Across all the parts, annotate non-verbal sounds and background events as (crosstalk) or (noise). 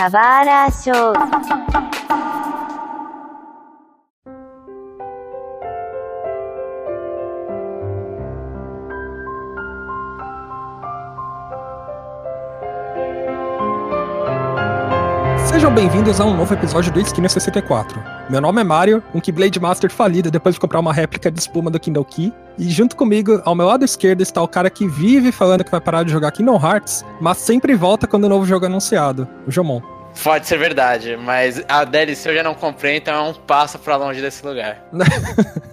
サワーラーショー。Sejam bem-vindos a um novo episódio do Esquina 64. Meu nome é Mario, um Keyblade Master falido depois de comprar uma réplica de espuma do Kindle Key. E junto comigo, ao meu lado esquerdo, está o cara que vive falando que vai parar de jogar Kingdom Hearts, mas sempre volta quando o novo jogo é anunciado, o Jomon. Pode ser verdade, mas a DLC eu já não comprei, então é um passo pra longe desse lugar. (laughs)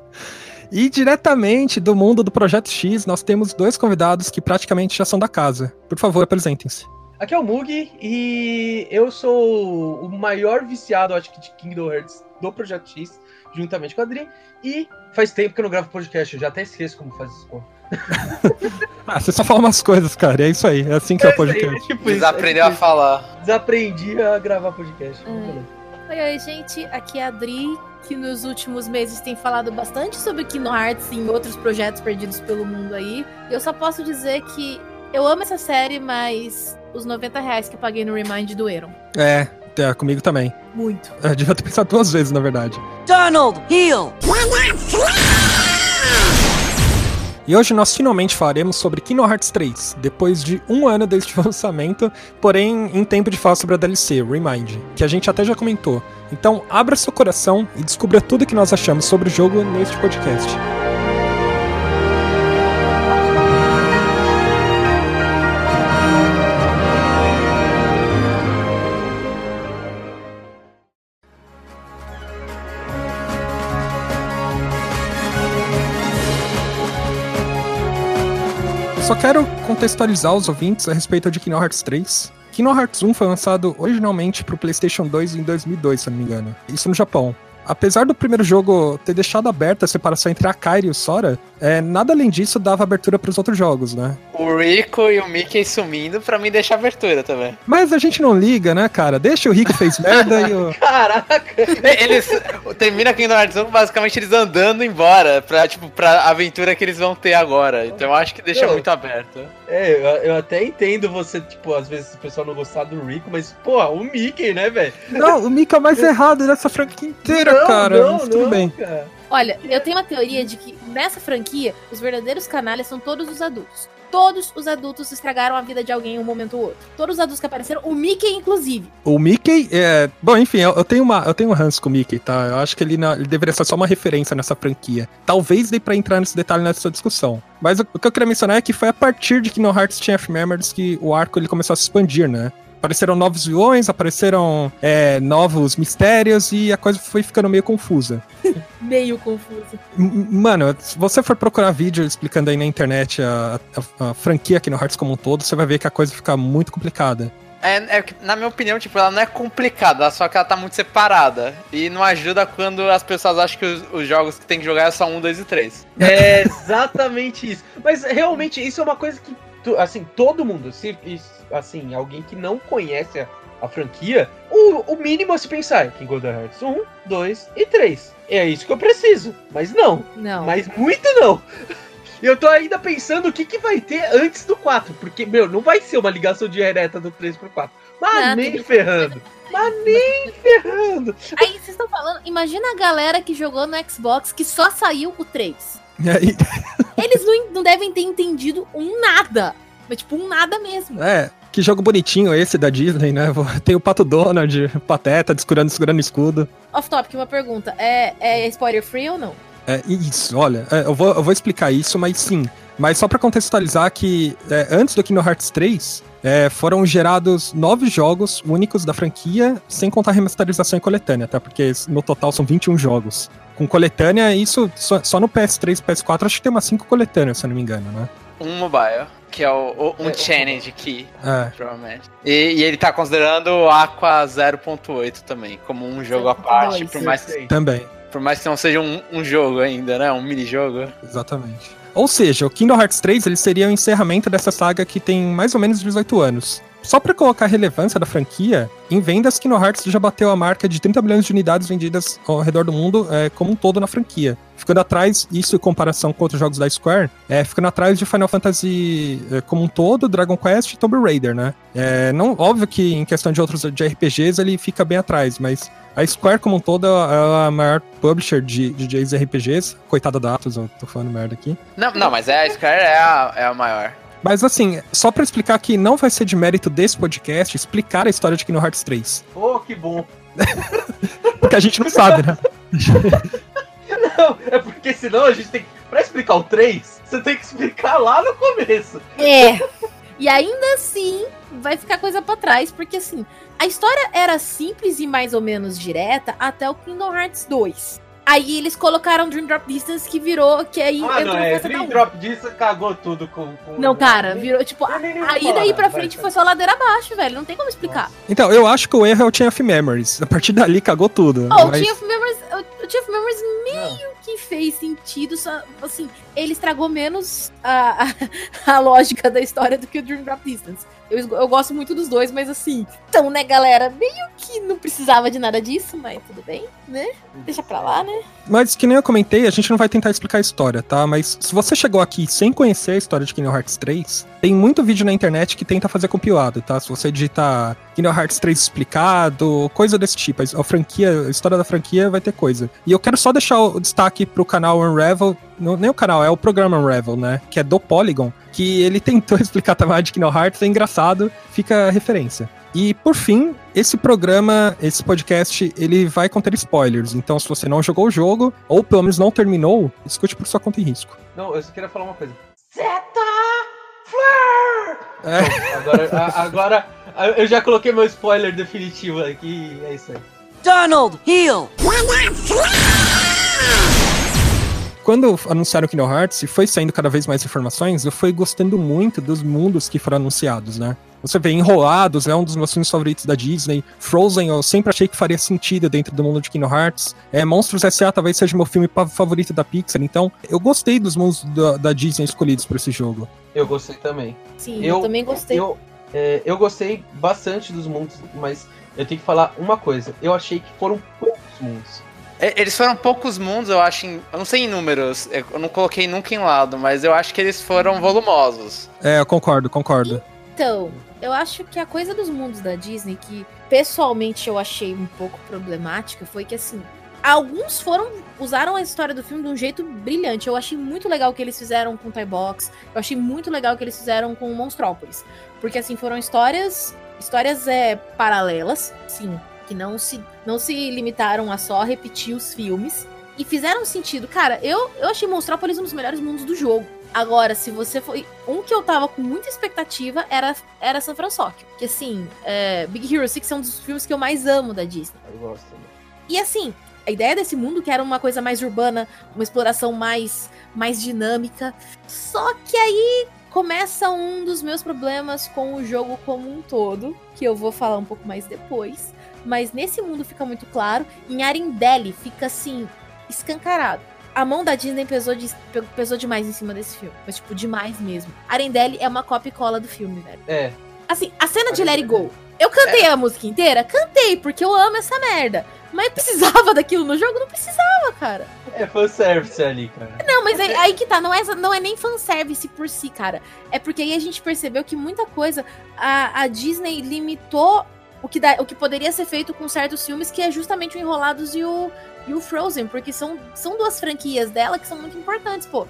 E diretamente do mundo do Projeto X, nós temos dois convidados que praticamente já são da casa. Por favor, apresentem-se. Aqui é o Mug e eu sou o maior viciado, acho que, de Kingdom Hearts do Projeto X, juntamente com a Adri. E faz tempo que eu não gravo podcast, eu já até esqueço como faz isso. (laughs) Ah, você só fala umas coisas, cara. É isso aí. É assim que é, o isso aí, podcast. é tipo isso, Desaprendeu é a tipo falar. isso. Desaprendi a gravar podcast. Hum. Oi, oi, gente. Aqui é a Adri, que nos últimos meses tem falado bastante sobre Kingdom Hearts e em outros projetos perdidos pelo mundo aí. Eu só posso dizer que eu amo essa série, mas os 90 reais que eu paguei no Remind doeram. É, é, comigo também. Muito. (laughs) Eu devia ter pensado duas vezes, na verdade. Donald, heal! E hoje nós finalmente falaremos sobre Kingdom Hearts 3, depois de um ano desde o (laughs) lançamento, porém em tempo de falar sobre a DLC, Remind, que a gente até já comentou. Então abra seu coração e descubra tudo que nós achamos sobre o jogo neste podcast. Quero contextualizar os ouvintes a respeito de Kingdom Hearts 3. Kingdom Hearts 1 foi lançado originalmente para o PlayStation 2 em 2002, se não me engano. Isso no Japão. Apesar do primeiro jogo ter deixado aberta a separação entre a Kairi e o Sora, é, nada além disso dava abertura para os outros jogos, né? O Rico e o Mickey sumindo pra mim deixar abertura também. Mas a gente não liga, né, cara? Deixa o Rick fez (laughs) merda e o. Caraca! Eles termina Kingdom Hearts 1 basicamente eles andando embora pra, tipo, pra aventura que eles vão ter agora. Então eu acho que deixa Não. muito aberto. É, eu, eu até entendo você, tipo, às vezes o pessoal não gostar do Rico, mas, pô, o Mickey, né, velho? Não, o Mickey é o mais (laughs) errado dessa franquia inteira, Não, cara. não, Mas tudo não, bem. cara. Olha, eu tenho uma teoria de que nessa franquia, os verdadeiros canalhas são todos os adultos. Todos os adultos estragaram a vida de alguém em um momento ou outro. Todos os adultos que apareceram, o Mickey inclusive. O Mickey, é. Bom, enfim, eu, eu tenho uma, eu tenho um ranço com o Mickey, tá? Eu acho que ele, não- ele deveria ser só uma referência nessa franquia. Talvez dê pra entrar nesse detalhe nessa discussão. Mas o, o que eu queria mencionar é que foi a partir de Kingdom Hearts Chain Memories que o arco ele começou a se expandir, né? Apareceram novos vilões, apareceram é, novos mistérios e a coisa foi ficando meio confusa. (laughs) Meio confuso. M- Mano, se você for procurar vídeo explicando aí na internet a, a- a franquia Kingdom Hearts como um todo, você vai ver que a coisa fica muito complicada. É, é que, na minha opinião, tipo, ela não é complicada, só que ela tá muito separada. E não ajuda quando as pessoas acham que os, os jogos que tem que jogar é só um, dois e três. É exatamente isso. Mas realmente isso é uma coisa que, tu- assim, todo mundo, se, assim, alguém que não conhece a, a franquia, o, o mínimo a se pensar é Kingdom Hearts 1, 2 e 3. É isso que eu preciso. Mas não, Não. mas muito não. (laughs) Eu tô ainda pensando o que, que vai ter antes do 4, porque, meu, não vai ser uma ligação direta do 3 pro 4. Mas Não, nem ferrando. Mas nem ferrando. Aí vocês estão falando, imagina a galera que jogou no Xbox que só saiu o 3. Aí, (laughs) Eles não, não devem ter entendido um nada. Mas tipo, um nada mesmo. É, que jogo bonitinho esse da Disney, né? (laughs) Tem o Pato Donald, Pateta, descurando, segurando escudo. Off topic, uma pergunta. É, é spoiler free ou não? É, isso, olha, é, eu, vou, eu vou explicar isso, mas sim. Mas só pra contextualizar que é, antes do Kingdom Hearts 3, é, foram gerados nove jogos únicos da franquia, sem contar remasterização e coletânea, tá? Porque no total são 21 jogos. Com coletânea, isso só, só no PS3 e PS4, acho que tem umas cinco coletâneas, se eu não me engano, né? Um mobile, que é o, o- um É, challenge key, É. provavelmente. E, e ele tá considerando o Aqua 0.8 também, como um jogo à 0.2. parte, por mais. Também. por mais que não seja um, um jogo ainda, né? Um mini-jogo. Exatamente. Ou seja, o Kingdom Hearts 3 ele seria o encerramento dessa saga que tem mais ou menos 18 anos. Só pra colocar a relevância da franquia, em vendas, Kingdom Hearts já bateu a marca de 30 milhões de unidades vendidas ao redor do mundo é, como um todo na franquia. ficando atrás, isso em comparação com outros jogos da Square, é, ficando atrás de Final Fantasy é, como um todo, Dragon Quest e Tomb Raider, né? É, não, óbvio que em questão de outros de RPGs ele fica bem atrás, mas a Square como um todo é a maior publisher de, de JRPGs. Coitada da Atos, eu tô falando merda aqui. Não, não, mas é, a Square é a, é a maior. Mas assim, só pra explicar que não vai ser de mérito desse podcast explicar a história de Kingdom Hearts 3. Oh, que bom. (laughs) Porque a gente não sabe, né? (laughs) Não, é porque senão a gente tem que. Pra explicar o 3, você tem que explicar lá no começo. É. E ainda assim, vai ficar coisa pra trás, porque assim, a história era simples e mais ou menos direta até o Kingdom Hearts 2. Aí eles colocaram Dream Drop Distance que virou, que aí Ah, entrou não, é. Dream um. Drop disso cagou tudo com. com- Não, cara, virou, tipo, Eu aí daí pra frente vai. foi só ladeira abaixo, velho. Não tem como explicar. Então, eu acho que o erro é o Chain of Memories. A partir dali cagou tudo. Oh, o mas- Chain of Memories, o- o Chain of Memories meio que fez sentido, só, assim, ele estragou menos a, a, (laughs) a lógica da história do que o Dream Drop Distance. Eu, eu gosto muito dos dois, mas assim, então, né, galera, meio que não precisava de nada disso, mas tudo bem, né? Deixa pra lá, né? Mas que nem eu comentei, a gente não vai tentar explicar a história, tá? Mas se você chegou aqui sem conhecer a história de Kingdom Hearts 3, tem muito vídeo na internet que tenta fazer compilado, tá? Se você digitar Kingdom Hearts 3 explicado, coisa desse tipo, a franquia, a história da franquia vai ter coisa. E eu quero só deixar o destaque pro canal Unravel, não, nem o canal, é o programa Unravel, né? Que é do Polygon, que ele (laughs) tentou explicar também de Kingdom Hearts, é engraçado, fica a referência. E por fim, esse programa, esse podcast, ele vai conter spoilers. Então, se você não jogou o jogo, ou pelo menos não terminou, escute por sua conta e risco. Não, eu só queria falar uma coisa. Zeta Fleur! É, Agora, agora eu já coloquei meu spoiler definitivo aqui e é isso aí. Donald, heal! quando anunciaram Kingdom Hearts e foi saindo cada vez mais informações, eu fui gostando muito dos mundos que foram anunciados, né? Você vê Enrolados, é um dos meus filmes favoritos da Disney. Frozen, eu sempre achei que faria sentido dentro do mundo de Kingdom Hearts. É, Monstros S.A. talvez seja meu filme favorito da Pixar. Então, eu gostei dos mundos da, da Disney escolhidos para esse jogo. Eu gostei também. Sim, eu, Eu- também gostei. Eu, é, eu gostei bastante dos mundos, mas eu tenho que falar uma coisa. Eu achei que foram poucos mundos. Eles foram poucos mundos, eu acho. em- eu não sei em números, eu não coloquei nunca em lado, mas eu acho que eles foram volumosos. É, eu concordo, concordo. Então, eu acho que a coisa dos mundos da Disney que pessoalmente eu achei um pouco problemática foi que assim, alguns foram usaram a história do filme de um jeito brilhante. Eu achei muito legal o que eles fizeram com Toy Box. Eu achei muito legal o que eles fizeram com Monstrópolis, porque assim foram histórias, histórias é paralelas, sim, que não se não se limitaram a só repetir os filmes e fizeram sentido. Cara, eu eu achei Monstrópolis um dos melhores mundos do jogo. Agora, se você foi. Um que eu tava com muita expectativa era, era San Francisco. Que assim, é, Big Hero 6 é um dos filmes que eu mais amo da Disney. Eu gosto. E assim, a ideia desse mundo que era uma coisa mais urbana, uma exploração mais, mais dinâmica. Só que aí começa um dos meus problemas com o jogo como um todo, que eu vou falar um pouco mais depois. Mas nesse mundo fica muito claro. Em Arendelle fica assim, escancarado. A mão da Disney pesou, de- pe- pesou demais em cima desse filme. Mas, tipo, demais mesmo. Arendelle é uma cópia e cola do filme, velho. É, Assim, a cena de Let It Go. Eu cantei a música inteira? Cantei, porque eu amo essa merda. Mas precisava (laughs) daquilo no jogo? Não precisava, cara. é fanservice ali, cara. Não, mas aí, aí que tá, não é, não é nem fanservice por si, cara. É porque aí a gente percebeu que muita coisa a, a Disney limitou o que, dá, o que poderia ser feito com certos filmes, que é justamente o Enrolados e o, e o Frozen, porque são, são duas franquias dela que são muito importantes, pô.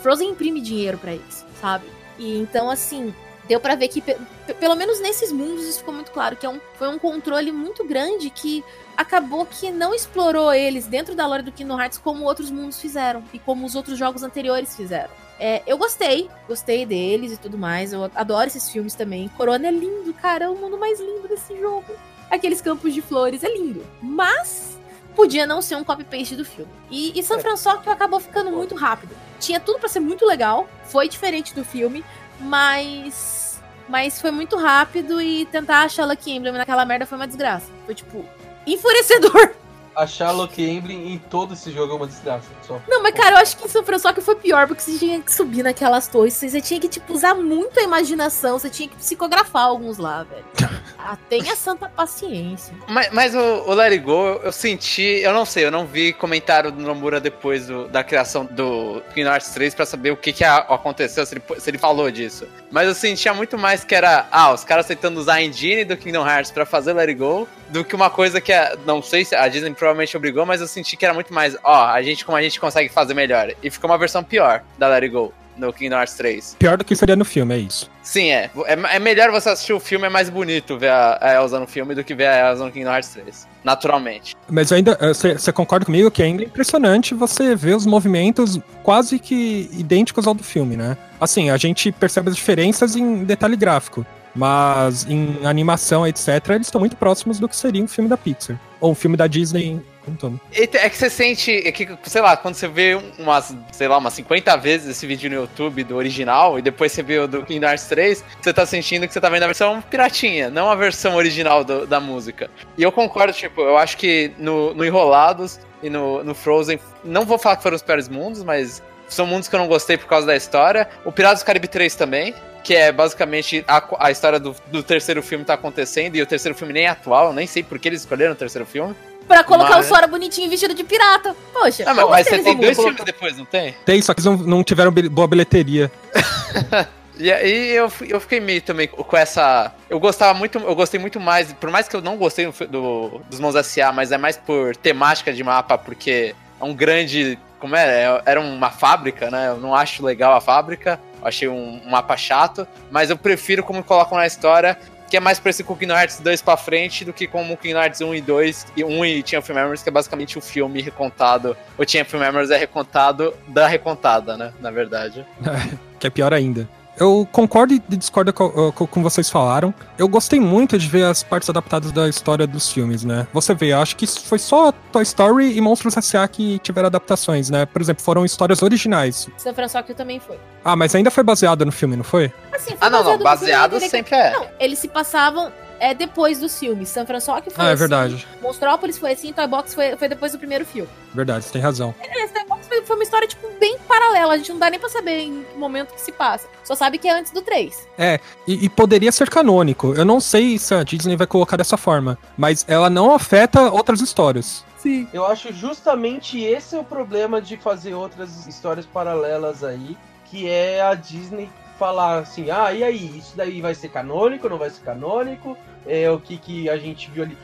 Frozen imprime dinheiro pra eles, sabe? E então, assim, deu pra ver que, pe- pe- pelo menos nesses mundos, isso ficou muito claro, que é um, foi um controle muito grande que acabou que não explorou eles dentro da lore do Kingdom Hearts como outros mundos fizeram e como os outros jogos anteriores fizeram. É, eu gostei, gostei deles e tudo mais. Eu adoro esses filmes também. Corona é lindo, cara, é o mundo mais lindo desse jogo. Aqueles campos de flores é lindo, mas podia não ser um copy-paste do filme. E, e San É. Francisco acabou ficando muito rápido. Tinha tudo pra ser muito legal, foi diferente do filme, mas mas foi muito rápido e tentar achar Lucky Emblem naquela merda foi uma desgraça. Foi tipo enfurecedor. (laughs) A Sherlock Emblem em todo esse jogo é uma desgraça. Só. Não, mas cara, eu acho que em São Francisco foi pior, porque você tinha que subir naquelas torres, você tinha que, tipo, usar muito a imaginação, você tinha que psicografar alguns lá, velho. (laughs) Ah, tenha santa paciência. Mas, mas o, o Let It Go, eu, eu senti, eu não sei, eu não vi comentário do Nomura depois do- da criação do Kingdom Hearts 3 pra saber o que, que aconteceu, se ele, se ele falou disso. Mas eu sentia muito mais que era, ah, os caras tentando usar a engine do Kingdom Hearts pra fazer Let It Go, do que uma coisa que, a, não sei se a Disney provavelmente obrigou, mas eu senti que era muito mais, ó, a gente como a gente consegue fazer melhor. E ficou uma versão pior da Let It Go. No Kingdom Hearts 3. Pior do que seria no filme, é isso. Sim, é. É, é melhor você assistir o filme, é mais bonito ver a, a Elsa no filme do que ver a Elsa no Kingdom Hearts 3. Naturalmente. Mas ainda, você concorda comigo que ainda é impressionante você ver os movimentos quase que idênticos ao do filme, né? Assim, a gente percebe as diferenças em detalhe gráfico, mas em animação, etc., eles estão muito próximos do que seria um filme da Pixar. Ou um filme da Disney te- É que você sente, é que, sei lá, quando você vê umas, sei lá, umas 50 vezes esse vídeo no YouTube do original e depois você vê o do Kingdom Hearts 3, você tá sentindo que você tá vendo a versão piratinha, não a versão original do- da música. E eu concordo, tipo, eu acho que no, no Enrolados e no, no Frozen, não vou falar que foram os piores mundos, mas são mundos que eu não gostei por causa da história. O Piratas do Caribe 3 também, que é basicamente a, a história do, do terceiro filme tá acontecendo e o terceiro filme nem é atual, eu nem sei por que eles escolheram o terceiro filme. Pra colocar Mas- o Sora bonitinho vestido de pirata. Poxa, Ah, mas, mas que você tem dois filmes depois, não tem? Tem, só que eles não, não tiveram boa bilheteria. (laughs) E aí eu, eu fiquei meio também com essa. Eu gostava muito, eu gostei muito mais, por mais que eu não gostei do, do- dos Mãos S.A., mas é mais por temática de mapa, porque é um grande. Como é? É- Era uma fábrica, né? Eu não acho legal a fábrica. Eu achei um, um mapa chato, mas eu prefiro como colocam na história, que é mais parecido com o Kingdom Hearts 2 pra frente do que como o Kingdom Hearts 1 e 2, e 1 e Tinha Film Memories, que é basicamente o filme recontado. O Tinha Film Memories é recontado da recontada, né? Na verdade. (laughs) que é pior ainda. Eu concordo e discordo com, com, com vocês falaram. Eu gostei muito de ver as partes adaptadas da história dos filmes, né? Você vê, eu acho que foi só Toy Story e Monstros S.A. que tiveram adaptações, né? Por exemplo, foram histórias originais. São Francisco também foi. Ah, mas ainda foi baseado no filme, não foi? Assim, foi Ah, não, não. filme Baseado daquele- sempre é. Não, eles se passavam é, depois dos filmes. São Francisco foi Ah, é assim, verdade. Monstrópolis foi assim, Toy Box foi, foi depois do primeiro filme. Verdade, você tem razão. Esse Toy Box foi, foi uma história, tipo, bem paralela. A gente não dá nem pra saber em que momento que se passa. Só sabe que é antes do 3. E, e poderia ser canônico. Eu não sei se a Disney vai colocar dessa forma, mas ela não afeta outras histórias. Sim. Eu acho justamente esse é o problema de fazer outras histórias paralelas aí, que é a Disney falar assim, ah, e aí, isso daí vai ser canônico, não vai ser canônico? É o que, que a gente viu ali.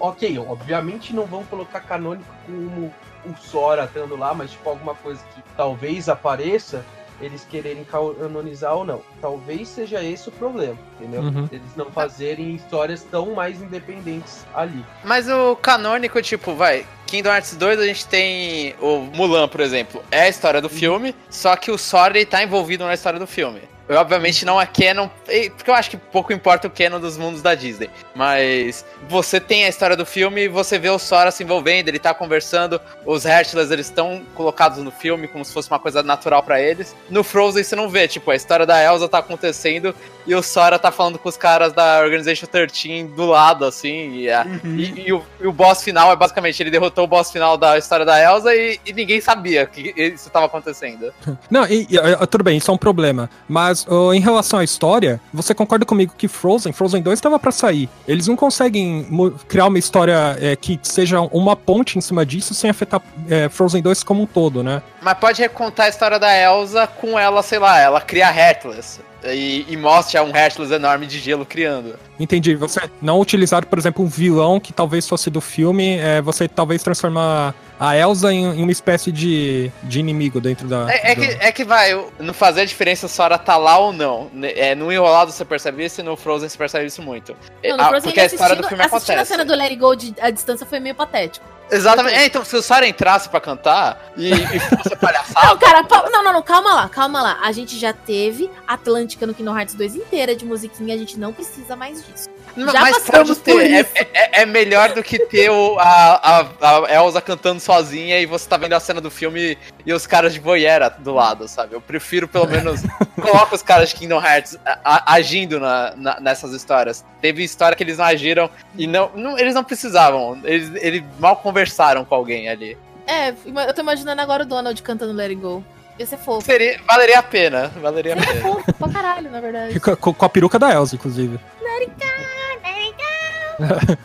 Ok, obviamente não vão colocar canônico como o Sora estando lá, mas tipo alguma coisa que talvez apareça, eles quererem canonizar ou não. Talvez seja esse o problema, entendeu? Uhum. Eles não fazerem histórias tão mais independentes ali. Mas o canônico, tipo, vai. Kingdom Hearts 2 a gente tem o Mulan, por exemplo. É a história do filme, só que o Sora ele tá envolvido na história do filme. Eu, obviamente não é canon, porque eu acho que pouco importa o canon dos mundos da Disney. Mas você tem a história do filme e você vê o Sora se envolvendo, ele tá conversando, os Hercules eles estão colocados no filme como se fosse uma coisa natural pra eles. No Frozen você não vê, tipo, a história da Elsa tá acontecendo e o Sora tá falando com os caras da Organization 13 do lado, assim, e, a- e- e o, e o boss final é basicamente, ele derrotou o boss final da história da Elsa e, e ninguém sabia que isso tava acontecendo. (laughs) Não, e, tudo bem, isso é um problema. Mas ô, em relação à história, você concorda comigo que Frozen, Frozen 2 estava pra sair. Eles não conseguem criar uma história eh, que seja uma ponte em cima disso sem afetar eh, Frozen 2 como um todo, né? Mas pode recontar a história da Elsa com ela, sei lá, ela cria Hercules. E, e mostra um Hercules enorme de gelo criando. Entendi. Você não utilizar, por exemplo, um vilão que talvez fosse do filme, eh, você talvez transformar a Elsa em, em uma espécie de, de inimigo dentro da. É, é do- que, é que vai, não fazer a diferença se a Sora tá lá ou não. Ne- É, no Enrolado você percebe isso e no Frozen você percebe isso muito. Não, no Ah, Frozen, porque a história do filme assistindo a acontece. cena do Let It Go de, à distância foi meio patético. Exatamente. É, então, se o Sora entrasse pra cantar e, e fosse Não, palhaçada. cara, pa- não, não, não, calma lá, calma lá. A gente já teve Atlântica no Kingdom Hearts 2 inteira de musiquinha, a gente não precisa mais disso. Não, Já mas pode ter. É, é- é melhor do que ter o, a, a, a Elsa cantando sozinha e você tá vendo a cena do filme e os caras de boiera do lado, sabe? Eu prefiro pelo menos. (laughs) coloca os caras de Kingdom Hearts a- a- agindo na, na- nessas histórias. Teve história que eles não agiram e não, não- eles não precisavam. Eles, eles mal conversaram com alguém ali. É, eu tô imaginando agora o Donald cantando Let It Go. Ia ser fofo. Seria, valeria a pena. Valeria a Seria pena. fofo pra caralho, na verdade. Com, com- com a peruca da Elsa, inclusive.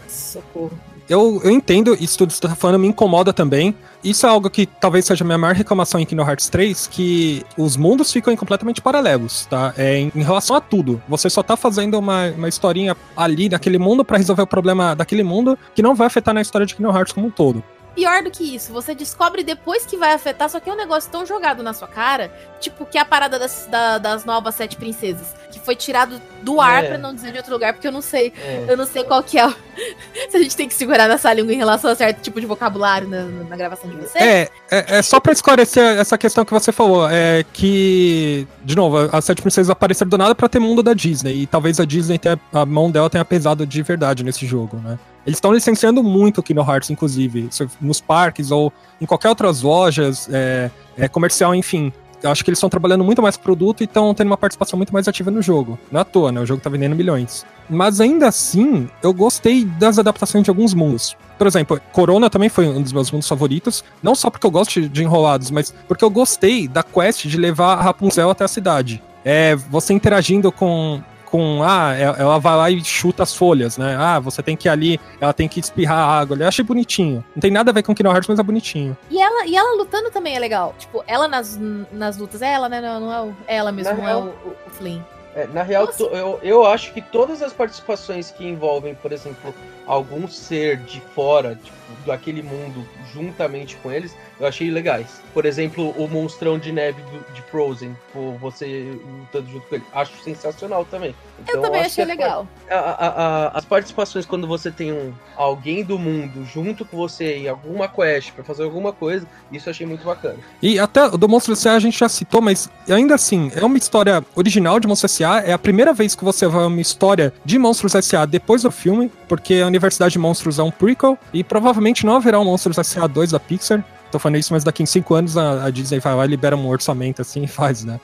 Socorro. Eu, eu entendo isso tudo que você tá falando, me incomoda também. Isso é algo que talvez seja a minha maior reclamação em Kingdom Hearts 3, que os mundos ficam completamente paralelos, tá? É, em, relação a tudo. Você só tá fazendo uma, uma historinha ali naquele mundo pra resolver o problema daquele mundo que não vai afetar na história de Kingdom Hearts como um todo. Pior do que isso, você descobre depois que vai afetar, só que é um negócio tão jogado na sua cara, tipo, que é a parada das, da- das novas sete princesas, que foi tirado do ar, É. pra não dizer de outro lugar, porque eu não sei, É. eu não sei qual que é, o- (laughs) se a gente tem que segurar nessa língua em relação a certo tipo de vocabulário na, na gravação de vocês. É, é, é só pra esclarecer essa questão que você falou, é que, de novo, as Sete Princesas apareceram do nada pra ter mundo da Disney, e talvez a Disney, tenha, a mão dela tenha pesado de verdade nesse jogo, né? Eles estão licenciando muito Kingdom Hearts, inclusive, nos parques ou em qualquer outras lojas, é, é, comercial, enfim. Eu acho que eles estão trabalhando muito mais produto e estão tendo uma participação muito mais ativa no jogo. Não é à toa, né? O jogo tá vendendo milhões. Mas ainda assim, eu gostei das adaptações de alguns mundos. Por exemplo, Corona também foi um dos meus mundos favoritos. Não só porque eu gosto de enrolados, mas porque eu gostei da quest de levar a Rapunzel até a cidade. É, você interagindo com. Com, ah, e- ela vai lá e chuta as folhas, né? Ah, você tem que ir ali, ela tem que espirrar água. Eu achei bonitinho. Não tem nada a ver com Kingdom Hearts, mas é bonitinho. E ela, e ela lutando também é legal. Tipo, ela nas, nas lutas, é ela, né? Não, não é, o- é ela mesmo, não é o, o- o Flynn. É, na real, Nossa. eu, eu acho que todas as participações que envolvem, por exemplo, algum ser de fora, tipo, daquele mundo, juntamente com eles, eu achei legais. Por exemplo, o monstrão de neve do- de Frozen, tipo, você lutando junto com ele. Acho sensacional também. Eu Então, também acho achei as legal. a- a- a- as participações quando você tem um alguém do mundo junto com você em alguma quest pra fazer alguma coisa, isso eu achei muito bacana. E até o do Monstro S.A. a gente já citou, mas ainda assim, é uma história original de Monstros S.A. É a primeira vez que você vai uma história de Monstros S.A. depois do filme, porque a Universidade de Monstros é um prequel, e provavelmente não haverá um Monstros S.A. 2 da Pixar. Tô falando isso, mas daqui em cinco anos a, a Disney vai lá e um orçamento assim e faz, né?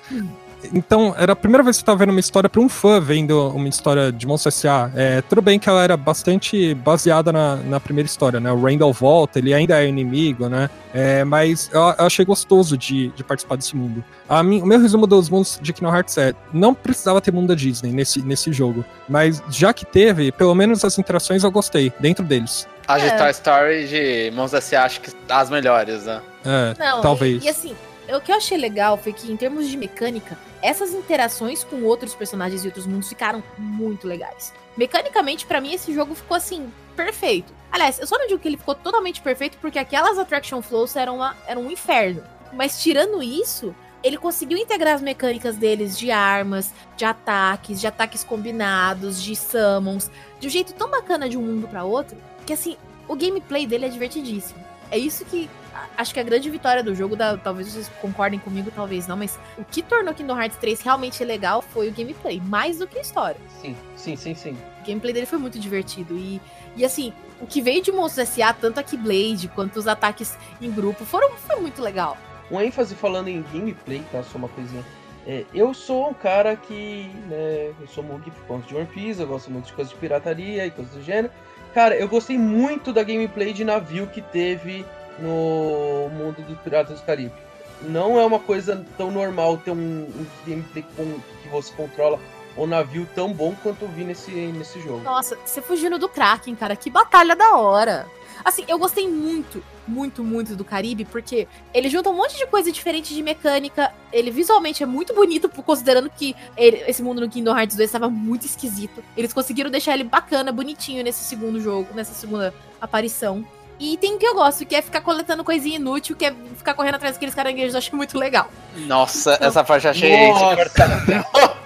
Então, era a primeira vez que eu tava vendo uma história pra um fã vendo uma história de Monstro S.A. É, tudo bem que ela era bastante baseada na, na primeira história, né? O Randall volta, ele ainda é inimigo, né? É, mas eu, eu achei gostoso de, de participar desse mundo. A mim, o meu resumo dos mundos de Kingdom Hearts é: não precisava ter mundo da Disney nesse, nesse jogo. Mas já que teve, pelo menos as interações eu gostei, dentro deles. A É. Story de Mãos S.A. acho que as melhores, né? É, Não, talvez. E, e assim, o que eu achei legal foi que, em termos de mecânica, essas interações com outros personagens e outros mundos ficaram muito legais. Mecanicamente, pra mim, esse jogo ficou assim, perfeito. Aliás, eu só não digo que ele ficou totalmente perfeito porque aquelas attraction flows eram, uma, eram um inferno. Mas tirando isso, ele conseguiu integrar as mecânicas deles de armas, de ataques, de ataques combinados, de summons, de um jeito tão bacana de um mundo pra outro, que assim, o gameplay dele é divertidíssimo. É isso que acho que a grande vitória do jogo, da, talvez vocês concordem comigo, talvez não, mas o que tornou Kingdom Hearts 3 realmente legal foi o gameplay, mais do que a história. Sim, sim, sim, sim. O gameplay dele foi muito divertido. E, e assim, o que veio de Monstros S.A., tanto a Keyblade quanto os ataques em grupo, foram, foi muito legal. Um ênfase falando em gameplay, tá? Só uma coisinha. É, eu sou um cara que, né, eu sou mug por conta de One Piece, eu gosto muito de coisas de pirataria e coisas do gênero. Cara, eu gostei muito da gameplay de navio que teve no mundo dos Piratas do Caribe. Não é uma coisa tão normal ter um, um gameplay com, que você controla um navio tão bom quanto eu vi nesse, nesse jogo. Nossa, você fugindo do Kraken, cara, que batalha da hora. Assim, eu gostei muito, muito, muito do Caribe, porque ele junta um monte de coisa diferente de mecânica. Ele visualmente é muito bonito, considerando que ele- esse mundo no Kingdom Hearts 2 estava muito esquisito. Eles conseguiram deixar ele bacana, bonitinho nesse segundo jogo, nessa segunda aparição. E tem o que eu gosto, que é ficar coletando coisinha inútil, que é ficar correndo atrás daqueles caranguejos, eu achei muito legal. Nossa, essa parte eu achei Nossa.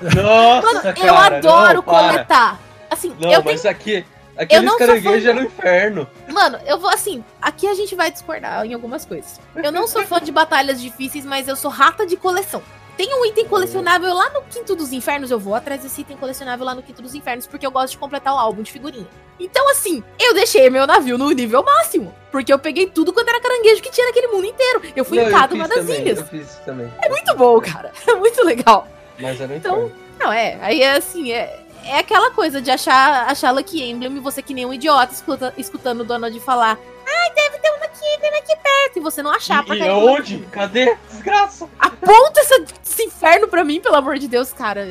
Nossa, Mano, eu cara, adoro não, coletar. Assim, Não, eu mas aqui, Eu aqueles caranguejos fã- é no inferno. Mano, eu vou assim, aqui a gente vai discordar em algumas coisas. Eu não sou fã de batalhas difíceis, mas eu sou rata de coleção. Tem um item colecionável lá no Quinto dos Infernos, eu vou atrás desse item colecionável lá no Quinto dos Infernos, porque eu gosto de completar o álbum de figurinha. Então, assim, eu deixei meu navio no nível máximo. Porque eu peguei tudo quando era caranguejo que tinha naquele mundo inteiro. Eu fui Não, em cada uma das também, ilhas. Eu fiz isso também. É muito bom, cara. (laughs) É muito legal. Mas era Então, inferno. não, é. Aí é assim, é, é aquela coisa de achar, achar Lucky Emblem e você que nem um idiota escuta, escutando o Donald falar. Ai, deve ter um Lucky Emblem aqui perto. E você não achar pra no- onde? Cadê? Desgraça. Aponta essa- esse inferno pra mim, pelo amor de Deus, cara.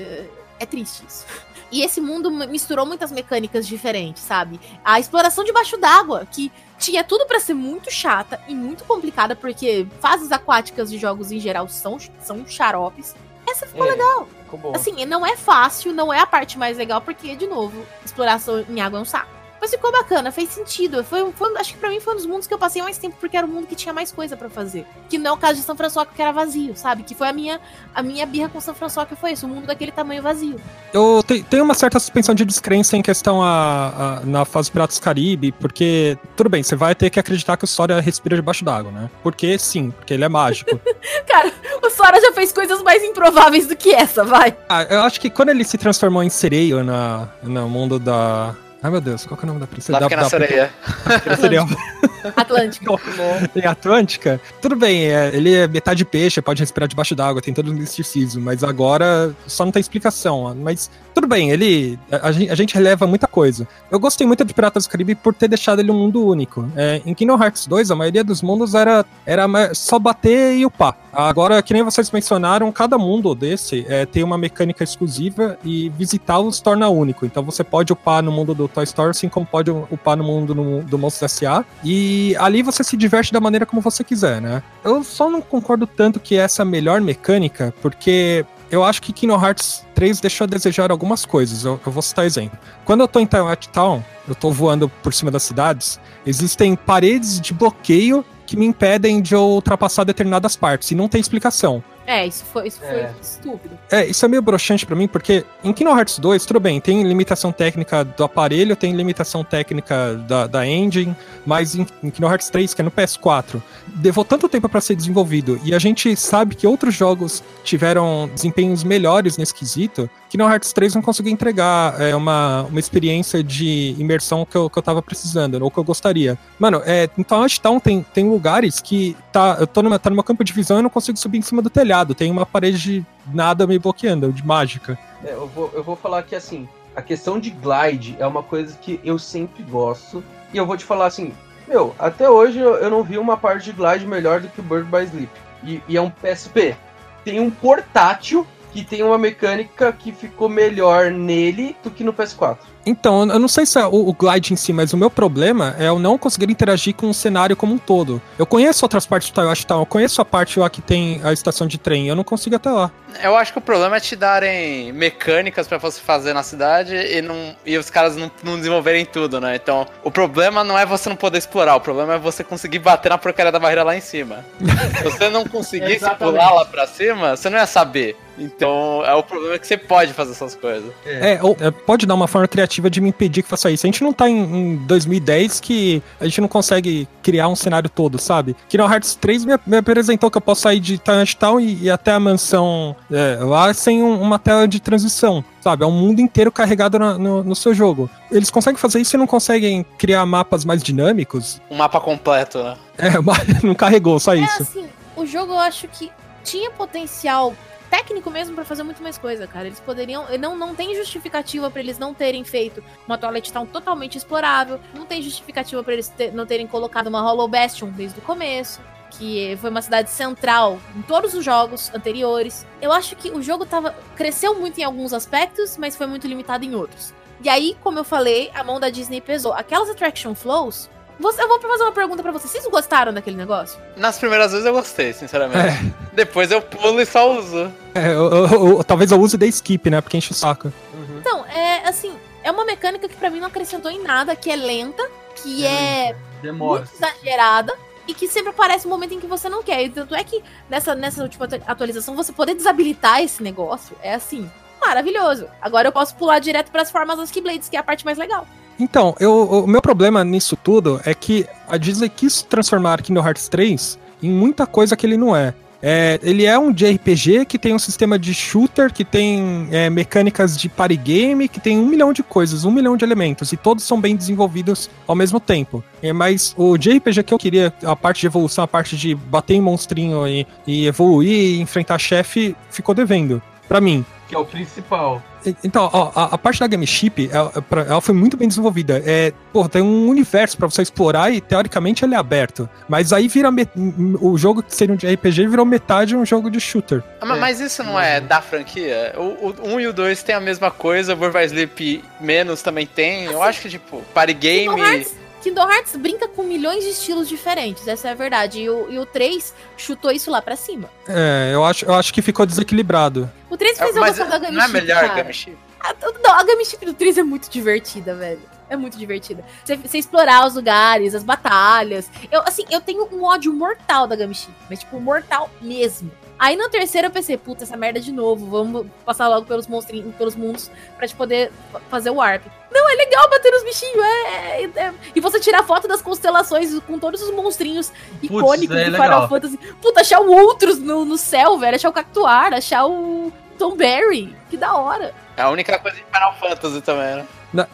É triste isso. E esse mundo misturou muitas mecânicas diferentes, sabe? A exploração debaixo d'água, que tinha tudo pra ser muito chata e muito complicada, porque fases aquáticas de jogos em geral são, são xaropes. Essa ficou É, legal. Ficou bom. Assim, não é fácil, não é a parte mais legal, porque, de novo, exploração em água é um saco. Mas ficou bacana, fez sentido. Foi, foi- acho que pra mim foi um dos mundos que eu passei mais tempo, porque era o mundo que tinha mais coisa pra fazer. Que não é o caso de São François, que era vazio, sabe? Que foi a minha, a minha birra com São François, que foi isso, um mundo daquele tamanho vazio. Eu te- tenho uma certa suspensão de descrença em questão a, a- na fase Piratas Caribe, porque, tudo bem, você vai ter que acreditar que o Sora respira debaixo d'água, né? Porque sim, porque ele é mágico. (laughs) Cara, o Sora já fez coisas mais improváveis do que essa, vai. ah, eu acho que quando ele se transformou em sereio na, no mundo da. Ai meu Deus, qual que é o nome da princesa? Da pequena sereia. (laughs) pequena sereia. Atlântico. (laughs) em Atlântica, tudo bem, é, ele é metade peixe, pode respirar debaixo d'água, tem todo um misticismo, mas agora só não tem explicação. Mas tudo bem, ele. A, a gente, releva muita coisa. Eu gostei muito de Piratas do Caribe por ter deixado ele um mundo único. É, em Kingdom Hearts 2, a maioria dos mundos era, era só bater e upar. Agora, que nem vocês mencionaram, cada mundo desse é, tem uma mecânica exclusiva e visitá-los torna único. Então você pode upar no mundo do Toy Story, assim como pode upar no mundo no- do Monstros S.A. E ali você se diverte da maneira como você quiser, né? Eu só não concordo tanto que essa é a melhor mecânica, porque eu acho que Kingdom Hearts 3 deixou a desejar algumas coisas. Eu, eu vou citar exemplo. Quando eu tô em Taiwat Town, eu tô voando por cima das cidades, existem paredes de bloqueio que me impedem de eu ultrapassar determinadas partes, e não tem explicação. É, isso foi, isso foi É. estúpido. É, isso é meio broxante pra mim, porque em Kingdom Hearts 2, tudo bem, tem limitação técnica do aparelho, tem limitação técnica da, da engine, mas em, em Kingdom Hearts 3, que é no PS4, levou tanto tempo pra ser desenvolvido, e a gente sabe que outros jogos tiveram desempenhos melhores nesse quesito, Kingdom Hearts 3 não conseguiu entregar é, uma, uma experiência de imersão que eu, que eu tava precisando, ou que eu gostaria. Mano, é, Twilight Town tem, tem lugares que tá, eu tô numa, tá no meu campo de visão e eu não consigo subir em cima do telhado. Tem uma parede de nada me bloqueando, de mágica. É, eu, vou, eu vou falar que assim, a questão de glide é uma coisa que eu sempre gosto. E eu vou te falar assim, meu, até hoje eu, eu não vi uma parte de glide melhor do que o Bird by Sleep. E, e é um PSP. Tem um portátil que tem uma mecânica que ficou melhor nele do que no PS4. Então, eu não sei se é o, o glide em si, mas o meu problema é eu não conseguir interagir com o cenário como um todo. Eu conheço outras partes do Taiwan Town, eu conheço a parte lá que tem a estação de trem, eu não consigo até lá. Eu acho que o problema é te darem mecânicas pra você fazer na cidade e, não, e os caras não, não desenvolverem tudo, né? Então, o problema não é você não poder explorar, o problema é você conseguir bater na porcaria da barreira lá em cima. Se você não conseguisse pular lá pra cima, você não ia saber. Então, é o problema é que você pode fazer essas coisas. É, ou, é, pode dar uma forma criativa de me impedir que faça isso. A gente não tá em, em 2010 que a gente não consegue criar um cenário todo, sabe? Kingdom Hearts 3 me, me apresentou que eu posso sair de Town e, e até a mansão é, lá sem um- uma tela de transição, sabe? É um mundo inteiro carregado na- no, no seu jogo. Eles conseguem fazer isso e não conseguem criar mapas mais dinâmicos? Um mapa completo, né? É, (laughs) mas não carregou, só É isso. assim, o jogo eu acho que tinha potencial técnico mesmo pra fazer muito mais coisa, cara. Eles poderiam. Não, não tem justificativa pra eles não terem feito uma Toilet Town totalmente explorável. Não tem justificativa pra eles ter- não terem colocado uma Hollow Bastion desde o começo. Que foi uma cidade central em todos os jogos anteriores. Eu acho que o jogo tava. cresceu muito em alguns aspectos, mas foi muito limitado em outros. E aí, como eu falei, a mão da Disney pesou. Aquelas attraction flows. Você, eu vou fazer uma pergunta pra vocês. Vocês gostaram daquele negócio? Nas primeiras vezes eu gostei, sinceramente. Depois eu pulo e só uso. É, eu- eu- eu- talvez eu use de skip, né? Porque enche o saco. Então, é assim, é uma mecânica que pra mim não acrescentou em nada, que é lenta, que é Demora. muito exagerada e que sempre aparece um momento em que você não quer. E tanto é que nessa, nessa última atu- atualização você poder desabilitar esse negócio é assim, maravilhoso. Agora eu posso pular direto pras formas das Keyblades, que é a parte mais legal. Então, eu, o meu problema nisso tudo é que a Disney quis transformar Kingdom Hearts 3 em muita coisa que ele não é. É, ele é um JRPG que tem um sistema de shooter, que tem é, mecânicas de party game, que tem um milhão de coisas, um milhão de elementos, e todos são bem desenvolvidos ao mesmo tempo. É, mas o JRPG que eu queria, a parte de evolução, a parte de bater em monstrinho e, e evoluir e enfrentar chefe, ficou devendo. Pra mim. Que é o principal. Então, ó, a, a, parte da Game Chip, ela, ela, foi muito bem desenvolvida. É, pô, tem um universo para você explorar e teoricamente ele é aberto. Mas aí vira o jogo que seria um de RPG virou metade um jogo de shooter. Ah, é. Mas isso não é da franquia? O, o 1 e o 2 tem a mesma coisa, o Burger Sleep menos também tem. Eu acho que, tipo, party game. Kingdom Hearts brinca com milhões de estilos diferentes, essa é a verdade. E o, e o 3 chutou isso lá pra cima. É, eu acho, eu acho que ficou desequilibrado. O 3 fez é, eu gostar da Game Não é melhor a Game Chip? A, não, a Game Chip do 3 é muito divertida, velho. É muito divertida. Você, você, explorar os lugares, as batalhas. Eu, assim, eu tenho um ódio mortal da Game Chip, mas, tipo, mortal mesmo. Aí no terceiro eu pensei, puta, essa merda de novo, vamos passar logo pelos monstrinhos, pelos mundos pra gente poder fazer o warp. Não, é legal bater nos bichinhos, é, é, é. E você tirar foto das constelações com todos os monstrinhos icônicos é do Final legal. Fantasy. Puta, achar o outros no, no céu, velho, achar o Cactuar, achar o Tom Berry, que da hora. É a única coisa de Final Fantasy também, né? Não,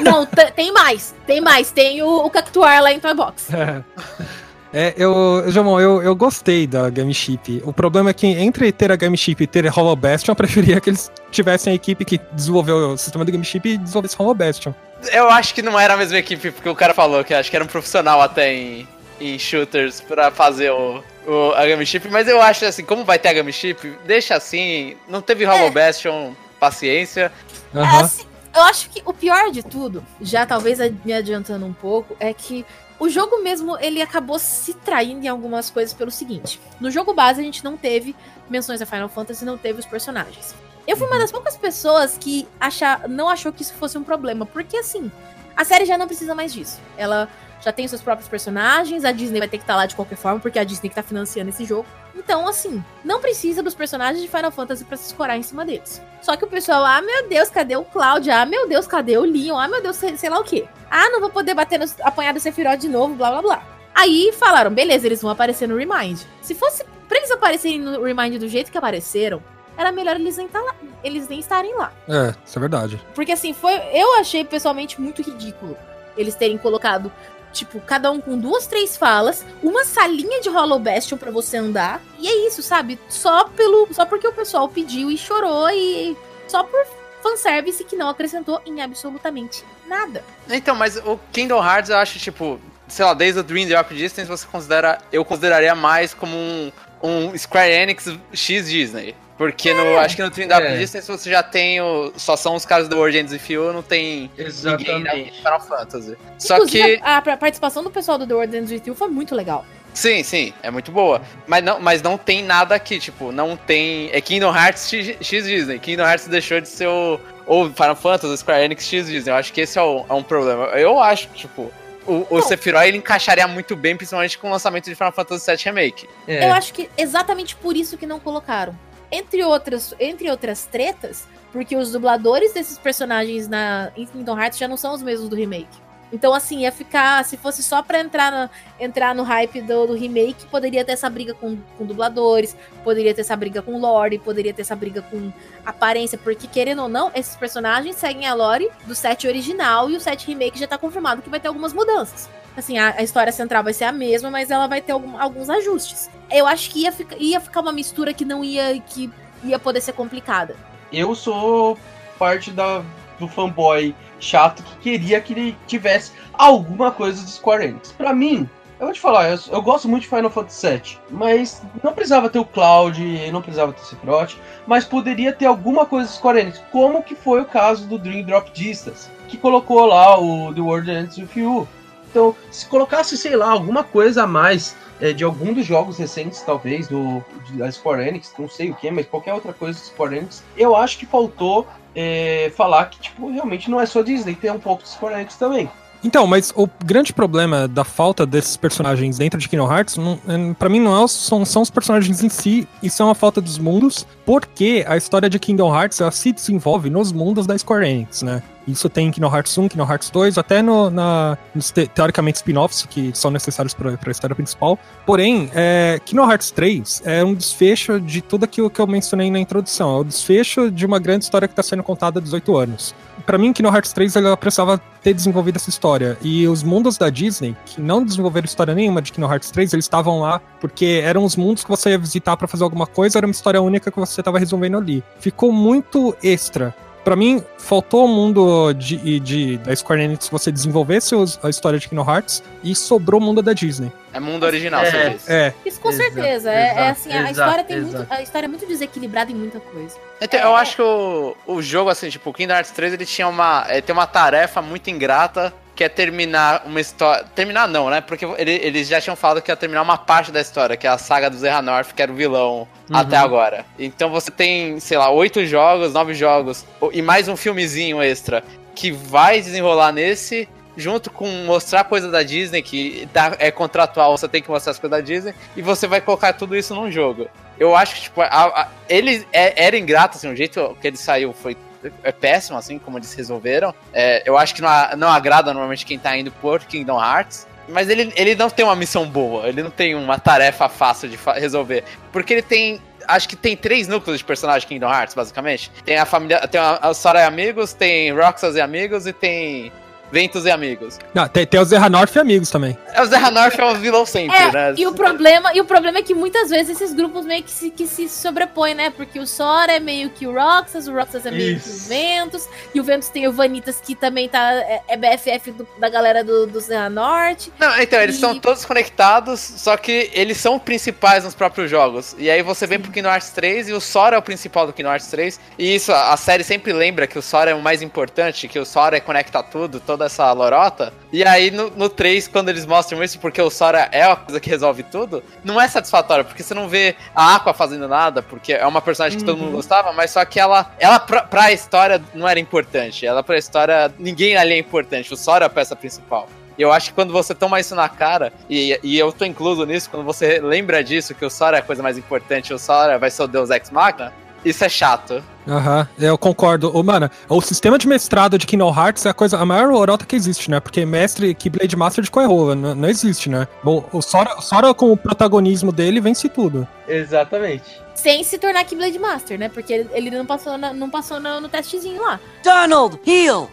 Não tem mais, tem mais, tem o, o Cactuar lá em Toy Box. (laughs) É, eu, Jamon, eu, eu gostei da Game Chip. O problema é que entre ter a Game Chip e ter Hollow Bastion, eu preferia que eles tivessem a equipe que desenvolveu o sistema do Game Chip e desenvolvesse Hollow Bastion. Eu acho que não era a mesma equipe, porque o cara falou que acho que era um profissional até em, em shooters pra fazer o, o, a Game Chip, mas eu acho assim, como vai ter a Game Chip, deixa assim, não teve Hollow é. Bastion, paciência. Uhum. É, assim, eu acho que o pior de tudo, já talvez me adiantando um pouco, é que o jogo mesmo, ele acabou se traindo em algumas coisas pelo seguinte. No jogo base, a gente não teve menções a Final Fantasy, não teve os personagens. Eu fui uma uhum. das poucas pessoas que achar, não achou que isso fosse um problema, porque assim, a série já não precisa mais disso. Ela já tem seus próprios personagens, a Disney vai ter que estar tá lá de qualquer forma, porque a Disney que tá financiando esse jogo. Então, assim, não precisa dos personagens de Final Fantasy para se escorar em cima deles. Só que o pessoal, ah, meu Deus, cadê o Cloud? Ah, meu Deus, cadê o Leon? Ah, meu Deus, sei, lá o quê. Ah, não vou poder bater no apanhar do Sephiroth de novo, blá blá blá. Aí falaram, beleza, eles vão aparecer no Remind. Se fosse pra eles aparecerem no Remind do jeito que apareceram, era melhor eles nem, tá lá, eles nem estarem lá. É, isso é verdade. Porque assim, foi. Eu achei pessoalmente muito ridículo eles terem colocado Tipo, cada um com duas, três falas, uma salinha de Hollow Bastion pra você andar. E é isso, sabe? Só pelo. Só porque o pessoal pediu e chorou e. Só por fanservice que não acrescentou em absolutamente nada. Então, mas o Kingdom Hearts eu acho, tipo, sei lá, desde o Dream Drop Distance você considera. Eu consideraria mais como um, um Square Enix X Disney. Porque no, acho que no Twin é. Distance você já tem o. Só são os caras do World Ends with You, não tem Exatamente. ninguém Final Fantasy. Só Inclusive, que. A, a, participação do pessoal do The World Ends with You foi muito legal. Sim, sim, é muito boa. Mas não, mas não tem nada aqui, tipo, não tem. É Kingdom Hearts X, X Disney. Kingdom Hearts deixou de ser o. Ou Final Fantasy, Square Enix X Disney. Eu acho que esse é, o, é um problema. Eu acho, tipo, o, o Sephiroth ele encaixaria muito bem, principalmente com o lançamento de Final Fantasy VII Remake. É. Eu acho que exatamente por isso que não colocaram. Entre outras, entre outras tretas, porque os dubladores desses personagens na, em Kingdom Hearts já não são os mesmos do remake. Então, assim, ia ficar. Se fosse só pra entrar no, entrar no hype do, do remake, poderia ter essa briga com, com dubladores, poderia ter essa briga com lore, poderia ter essa briga com aparência, porque querendo ou não, esses personagens seguem a lore do set original e o set remake já tá confirmado que vai ter algumas mudanças. Assim, a, a história central vai ser a mesma, mas ela vai ter algum, alguns ajustes. Eu acho que ia, ficar, ia ficar uma mistura que não ia. que ia poder ser complicada. Eu sou parte da, do fanboy chato que queria que ele tivesse alguma coisa de Square Enix. Pra mim, eu vou te falar, eu, eu, gosto muito de Final Fantasy VII, mas não precisava ter o Cloud, não precisava ter o Sephiroth, mas poderia ter alguma coisa de Square Enix, como que foi o caso do Dream Drop Distance, que colocou lá o The World Ends With You. Então, se colocasse, sei lá, alguma coisa a mais é, de algum dos jogos recentes, talvez, do, da Square Enix, não sei o que, mas qualquer outra coisa do Square Enix, eu acho que faltou é, falar que, tipo, realmente não é só Disney, tem um pouco de Square Enix também. Então, mas o grande problema da falta desses personagens dentro de Kingdom Hearts, é, pra mim, não é, são, são os personagens em si, e são a falta dos mundos, porque a história de Kingdom Hearts ela se desenvolve nos mundos da Square Enix, né? Isso tem em Kingdom Hearts 1, Kingdom Hearts 2, até no, na, nos te, teoricamente spin-offs que são necessários para a história principal. Porém, é, Kingdom Hearts 3 é um desfecho de tudo aquilo que eu mencionei na introdução. É o desfecho de uma grande história que está sendo contada há 18 anos. Para mim, Kingdom Hearts 3 ela precisava ter desenvolvido essa história. E os mundos da Disney, que não desenvolveram história nenhuma de Kingdom Hearts 3, eles estavam lá porque eram os mundos que você ia visitar para fazer alguma coisa, era uma história única que você estava resolvendo ali. Ficou muito extra Pra mim, faltou o mundo de, de, da Square Enix você desenvolvesse a história de Kingdom Hearts e sobrou o mundo da Disney. É mundo original, É. você diz. É, Isso com Exato, certeza. é, é exato, assim, a exato, história tem muito. A história é muito desequilibrada em muita coisa. Então, eu acho que o, o jogo, assim, tipo, o Kingdom Hearts 3, ele tinha uma, ele tem uma tarefa muito ingrata, que é terminar uma história... Terminar não, né? Porque ele- eles já tinham falado que ia terminar uma parte da história, que é a saga do Zerranorf, que era o vilão até agora. Então você tem, sei lá, oito jogos, nove jogos, e mais um filmezinho extra, que vai desenrolar nesse... Junto com mostrar coisa da Disney, que tá- é contratual, você tem que mostrar as coisas da Disney, e você vai colocar tudo isso num jogo. Eu acho que, tipo, a- a- ele é- era ingrato, assim, o jeito que ele saiu foi é péssimo, assim, como eles resolveram. É, eu acho que não, não agrada normalmente quem tá indo por Kingdom Hearts. Mas ele, ele não tem uma missão boa, ele não tem uma tarefa fácil de fa- resolver. Porque ele tem. Acho que tem três núcleos de personagem Kingdom Hearts, basicamente. Tem a família. Tem a, a Sora e amigos, tem Roxas e amigos e tem Ventus e amigos. não, tem, tem os Zerranorf e amigos também. É, o Zerranorf é um vilão sempre, É, né? e o problema, e o problema é que muitas vezes esses grupos meio que se, que se sobrepõem, né? Porque o Sora é meio que o Roxas, o Roxas é meio que o Isso. Ventus, e o Ventus tem o Vanitas que também tá é, é BFF do- da galera do, do Serra Norte. Não, então, eles E- estão todos conectados, só que eles são principais nos próprios jogos. E aí você vem pro Kingdom Hearts 3 e o Sora é o principal do Kingdom Hearts 3. E isso, a série sempre lembra que o Sora é o mais importante, que o Sora conecta tudo, toda essa lorota. E aí no, no 3, quando eles mostram isso, porque o Sora é a coisa que resolve tudo, não é satisfatório, porque você não vê a Aqua fazendo nada, porque é uma personagem que todo mundo gostava, mas só que ela, ela pra, pra história não era importante. Ela pra história, ninguém ali é importante. O Sora é a peça principal. E eu acho que quando você toma isso na cara, e, e eu tô incluso nisso, quando você lembra disso, que o Sora é a coisa mais importante, o Sora vai ser o Deus Ex Machina, isso é chato. Aham, eu concordo. Ô, mano, o sistema de mestrado de Kingdom Hearts é a coisa, a maior lorota que existe, né? Porque mestre, Keyblade Master de Koehova, não, não existe, né? Bom, o Sora, o Sora com o protagonismo dele vence tudo. Exatamente. Sem se tornar Keyblade Master, né? Porque ele, ele não passou, na- não passou no, no testezinho lá. Donald, heal!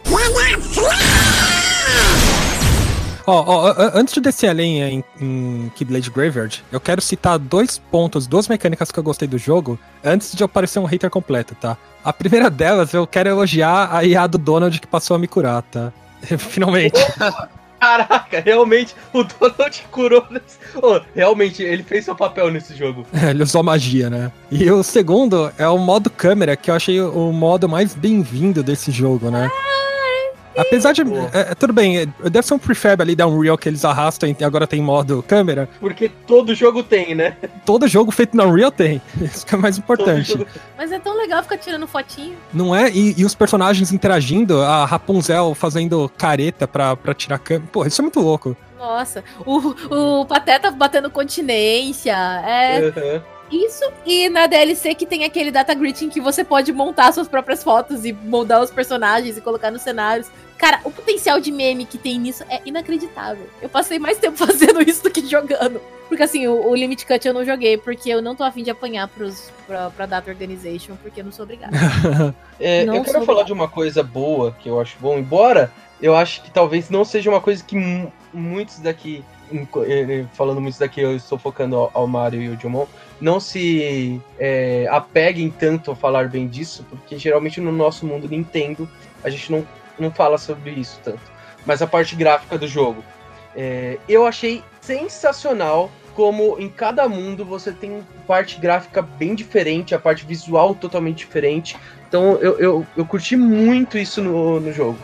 Ó, ó, a- antes de descer além em, em Keyblade Graveyard, eu quero citar dois pontos, duas mecânicas que eu gostei do jogo, antes de eu parecer um hater completo, tá? A primeira delas, eu quero elogiar a IA do Donald que passou a me curar, tá? (laughs) Finalmente. (laughs) Caraca, realmente o Donald curou. nesse- Ô, realmente, ele fez seu papel nesse jogo. (laughs) Ele usou magia, né? E o segundo é o modo câmera, que eu achei o modo mais bem-vindo desse jogo, né? Apesar de. É, é, tudo bem, é, deve ser um prefab ali da Unreal que eles arrastam e agora tem modo câmera. Porque todo jogo tem, né? Todo jogo feito na Unreal tem. (laughs) Isso que é mais importante. Mas é tão legal ficar tirando fotinho. Não é? E, e os personagens interagindo, a Rapunzel fazendo careta pra, pra tirar câmera. Pô, isso é muito louco. Nossa, o, o Pateta batendo continência. É Aham. isso. E na DLC que tem aquele data greeting que você pode montar suas próprias fotos e moldar os personagens e colocar nos cenários. Cara, o potencial de meme que tem nisso é inacreditável. Eu passei mais tempo (laughs) fazendo isso do que jogando. Porque assim, o, o Limit Cut eu não joguei, porque eu não tô afim de apanhar pros, pra, pra Data Organization, porque eu não sou obrigada. (laughs) É, eu quero falar obrigada. de uma coisa boa que eu acho bom, embora eu acho que talvez não seja uma coisa que mu- muitos daqui, em- eh, falando muitos daqui, eu estou focando ao, ao Mario e ao Jomon, não se é, apeguem tanto a falar bem disso, porque geralmente no nosso mundo Nintendo a gente não, não fala sobre isso tanto. Mas a parte gráfica do jogo. É, eu achei sensacional como em cada mundo você tem parte gráfica bem diferente, a parte visual totalmente diferente. Então eu, eu, eu curti muito isso no, no jogo.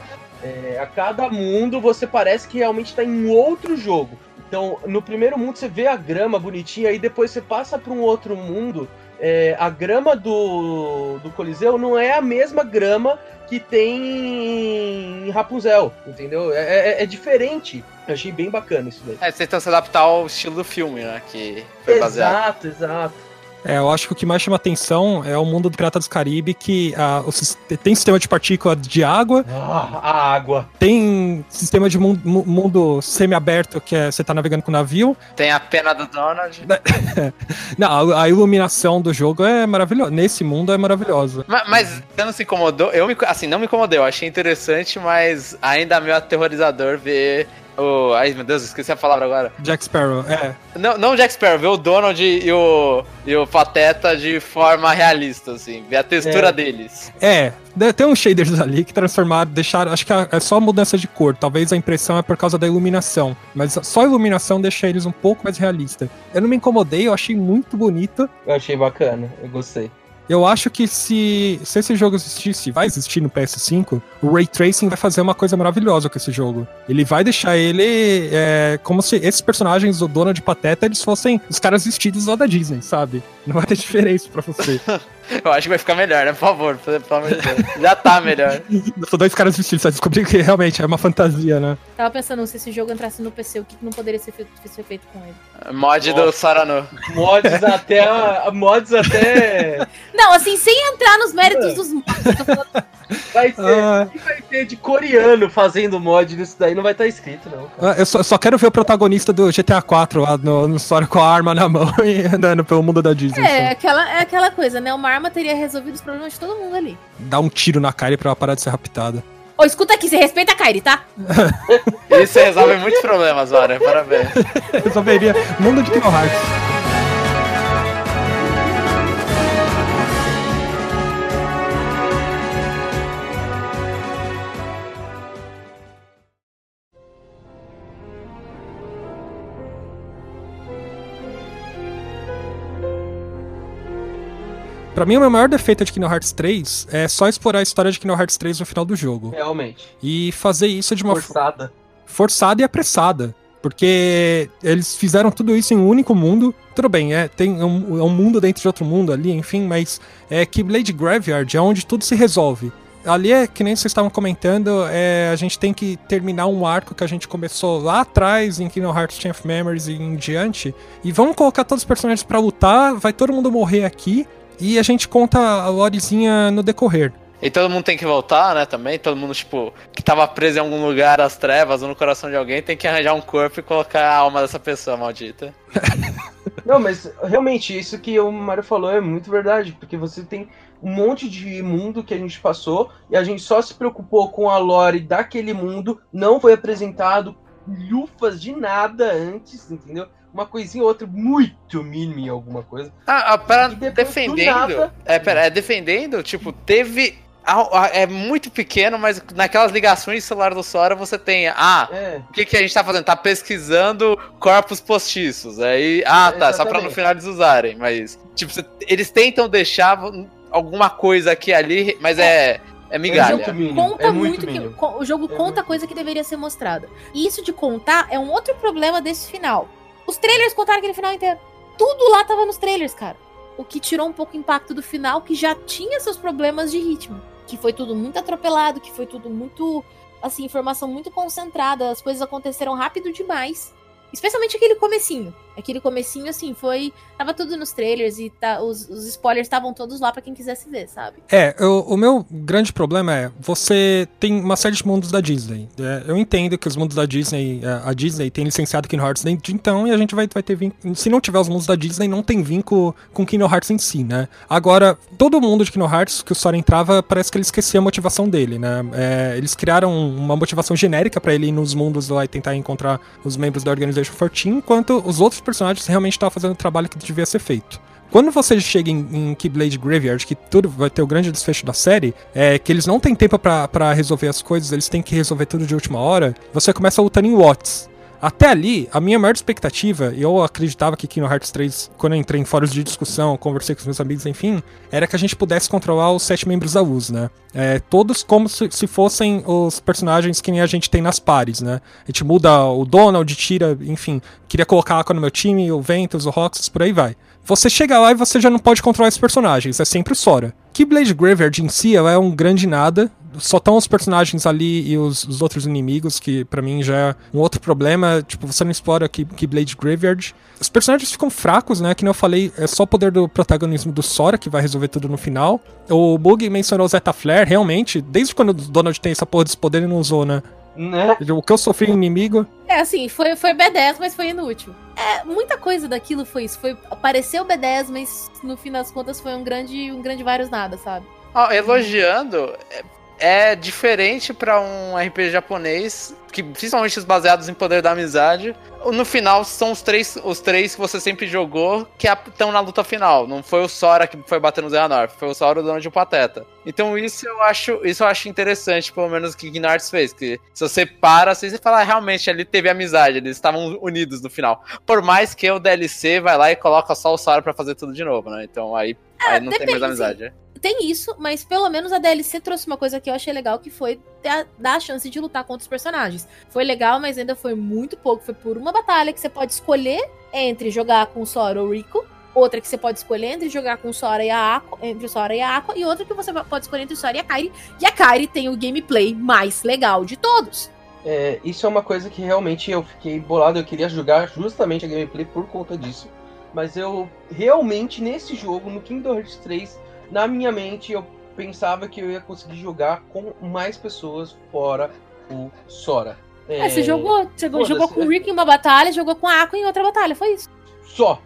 É, a cada mundo você parece que realmente está em outro jogo. Então, no primeiro mundo você vê a grama bonitinha, aí depois você passa para um outro mundo. é, a grama do, do Coliseu não é a mesma grama que tem em Rapunzel, entendeu? É, é, é diferente. Eu achei bem bacana isso daí. É, vocês tentam se adaptar ao estilo do filme, né? Que foi baseado. Exato, exato. É, eu acho que o que mais chama atenção é o mundo do Pirata do Caribe, que ah, o tem sistema de partícula de água, Ah, a água. tem sistema de mundo, mu- mundo semi-aberto, que é você tá navegando com o navio. Tem a pena do Donald. (laughs) Não, a, a iluminação do jogo é maravilhosa. Nesse mundo é maravilhosa. Ma- Mas, você não se incomodou? Eu me, assim, não me incomodei, eu achei interessante, mas ainda meio aterrorizador ver o. Ai, meu Deus, esqueci a palavra agora. Jack Sparrow, é. Não, não o Jack Sparrow, ver o Donald e o, e o Pateta de forma realista, assim, ver a textura É. deles. É, tem uns shaders (laughs) ali que transformaram, deixaram. Acho que é é só mudança de cor. Talvez a impressão é por causa da iluminação. Mas só a iluminação deixa eles um pouco mais realista. Eu não me incomodei, eu achei muito bonito. Eu achei bacana, eu gostei. Eu acho que se, se esse jogo existisse, vai existir no PS5, o Ray Tracing vai fazer uma coisa maravilhosa com esse jogo. Ele vai deixar ele é, como se esses personagens, o Donald e Pateta, eles fossem os caras vestidos lá da Disney, sabe? Não vai ter (laughs) diferença pra você. (laughs) Eu acho que vai ficar melhor, né? Por favor, pelo amor de Deus. Já tá melhor. (laughs) São dois caras vestidos, você vai descobrir que realmente é uma fantasia, né? Tava pensando se esse jogo entrasse no PC, o que que não poderia ser feito, ser feito com ele. Mod do Sarano. Mods até. a- Mods até. Não, assim, sem entrar nos méritos dos mods. Vai ter. Ah. O que vai ter de coreano fazendo mod nisso daí? Não vai estar escrito, não. cara. Ah, Eu só, eu só quero ver o protagonista do GTA 4 lá no, no história com a arma na mão (laughs) e andando pelo mundo da Disney. É, só. aquela, é aquela coisa, né? Uma arma teria resolvido os problemas de todo mundo ali. Dá um tiro na cara pra ela parar de ser raptada. Ô, escuta aqui, você respeita a Kairi, tá? Isso resolve muitos problemas, Vara. Parabéns. (laughs) Resolveria mundo de Kingdom Hearts. Pra mim, o meu maior defeito de Kingdom Hearts 3 é só explorar a história de Kingdom Hearts 3 no final do jogo. Realmente. E fazer isso de uma Forçada. forçada e apressada. Porque eles fizeram tudo isso em um único mundo. Tudo bem, é, tem um, é um mundo dentro de outro mundo ali, enfim, mas é que Blade Graveyard é onde tudo se resolve. Ali é que nem vocês estavam comentando, é, a gente tem que terminar um arco que a gente começou lá atrás em Kingdom Hearts Chain of Memories e em diante. E vamos colocar todos os personagens pra lutar, vai todo mundo morrer aqui. E a gente conta a lorezinha no decorrer. E todo mundo tem que voltar, né, também. Todo mundo, tipo, que tava preso em algum lugar das trevas ou no coração de alguém, tem que arranjar um corpo e colocar a alma dessa pessoa maldita. (laughs) Não, mas realmente, isso que o Mário falou é muito verdade, porque você tem um monte de mundo que a gente passou e a gente só se preocupou com a lore daquele mundo, não foi apresentado lufas de nada antes, entendeu? Uma coisinha ou outra muito mínima em alguma coisa. Ah, ah, pera, depois, do defendendo. nada- É, pera, é defendendo, tipo, teve. É muito pequeno, mas naquelas ligações de celular do Sora você tem. Ah, É, o que, que a gente tá fazendo? Tá pesquisando corpos postiços. Aí. Ah, tá, só pra no final eles usarem. Mas, tipo, eles tentam deixar alguma coisa aqui ali, mas é. É é migalha. muito mínimo. Conta é muito, muito que o jogo É conta muito coisa que deveria ser mostrada. E isso de contar é um outro problema desse final. Os trailers contaram aquele final inteiro. Tudo lá tava nos trailers, cara. O que tirou um pouco o impacto do final, que já tinha seus problemas de ritmo. Que foi tudo muito atropelado, que foi tudo muito. Assim, informação muito concentrada. As coisas aconteceram rápido demais. Especialmente aquele comecinho. Aquele comecinho, assim, foi. Tava tudo nos trailers e tá, os, os spoilers estavam todos lá pra quem quisesse ver, sabe? É, eu- o meu grande problema é, você tem uma série de mundos da Disney. É, eu entendo que os mundos da Disney, é, a Disney tem licenciado Kingdom Hearts desde então e a gente vai, vai ter vínculo. Se não tiver os mundos da Disney, não tem vínculo com Kingdom Hearts em si, né? Agora, todo mundo de Kingdom Hearts que o Sora entrava, parece que ele esquecia a motivação dele, né? É, eles criaram uma motivação genérica pra ele ir nos mundos lá e tentar encontrar os membros da Organization 14, enquanto os outros personagens realmente estavam fazendo o trabalho que devia ser feito. Quando você chega em, em Keyblade Graveyard, que tudo vai ter o grande desfecho da série, é que eles não têm tempo pra resolver as coisas, eles têm que resolver tudo de última hora, você começa lutando em Watts. Até ali, a minha maior expectativa, e eu acreditava que Kingdom Hearts 3, quando eu entrei em fóruns de discussão, conversei com os meus amigos, enfim, era que a gente pudesse controlar os sete membros da US, né? É, todos como se, se, fossem os personagens que nem a gente tem nas pares, né? A gente muda o Donald, tira, enfim, queria colocar a Aqua no meu time, o Ventus, o Roxas, por aí vai. Você chega lá e você já não pode controlar esses personagens, é sempre o Sora. Keyblade Graveyard em si é um grande nada, só estão os personagens ali e os, os outros inimigos, que para mim já é um outro problema. Tipo, você não explora Keyblade Graveyard. Os personagens ficam fracos, né? Que nem eu falei, é só o poder do protagonismo do Sora que vai resolver tudo no final. O Bug mencionou o Zeta Flare, realmente, desde quando o Donald tem essa porra desse poder, ele não usou, né? Né? O que eu sofri inimigo. É assim, foi, foi B10, mas foi inútil. É, muita coisa daquilo foi isso. Foi, apareceu B10, mas no fim das contas foi um grande, um grande vários nada, sabe? Oh, elogiando, é, é diferente para um RPG japonês, que principalmente os baseados em poder da amizade. No final são os três, os três que você sempre jogou que estão na luta final. Não foi o Sora que foi bater no Xehanort, foi o Sora o dono de um Pateta. Então isso eu acho, isso eu acho interessante, pelo menos que Gnarts fez, que se você para, você fala, ah, realmente ali teve amizade, eles estavam unidos no final. Por mais que o DLC vai lá e coloca só o Sora para fazer tudo de novo, né? Então aí, é, aí não depende, tem mais amizade. Tem isso, mas pelo menos a DLC trouxe uma coisa que eu achei legal, que foi dar a chance de lutar contra os personagens. Foi legal, mas ainda foi muito pouco. Foi por uma batalha que você pode escolher entre jogar com Sora ou Rico, outra que você pode escolher entre jogar com Sora e a Aqua, entre Sora e a Aqua, e outra que você pode escolher entre Sora e a Kairi. E a Kairi tem o gameplay mais legal de todos. É, isso é uma coisa que realmente eu fiquei bolado. Eu queria jogar justamente a gameplay por conta disso. Mas eu realmente, nesse jogo, no Kingdom Hearts 3, na minha mente eu pensava que eu ia conseguir jogar com mais pessoas fora o Sora. É, é você jogou, você jogou com o Rick em uma batalha, jogou com a Aqua em outra batalha, foi isso. Só.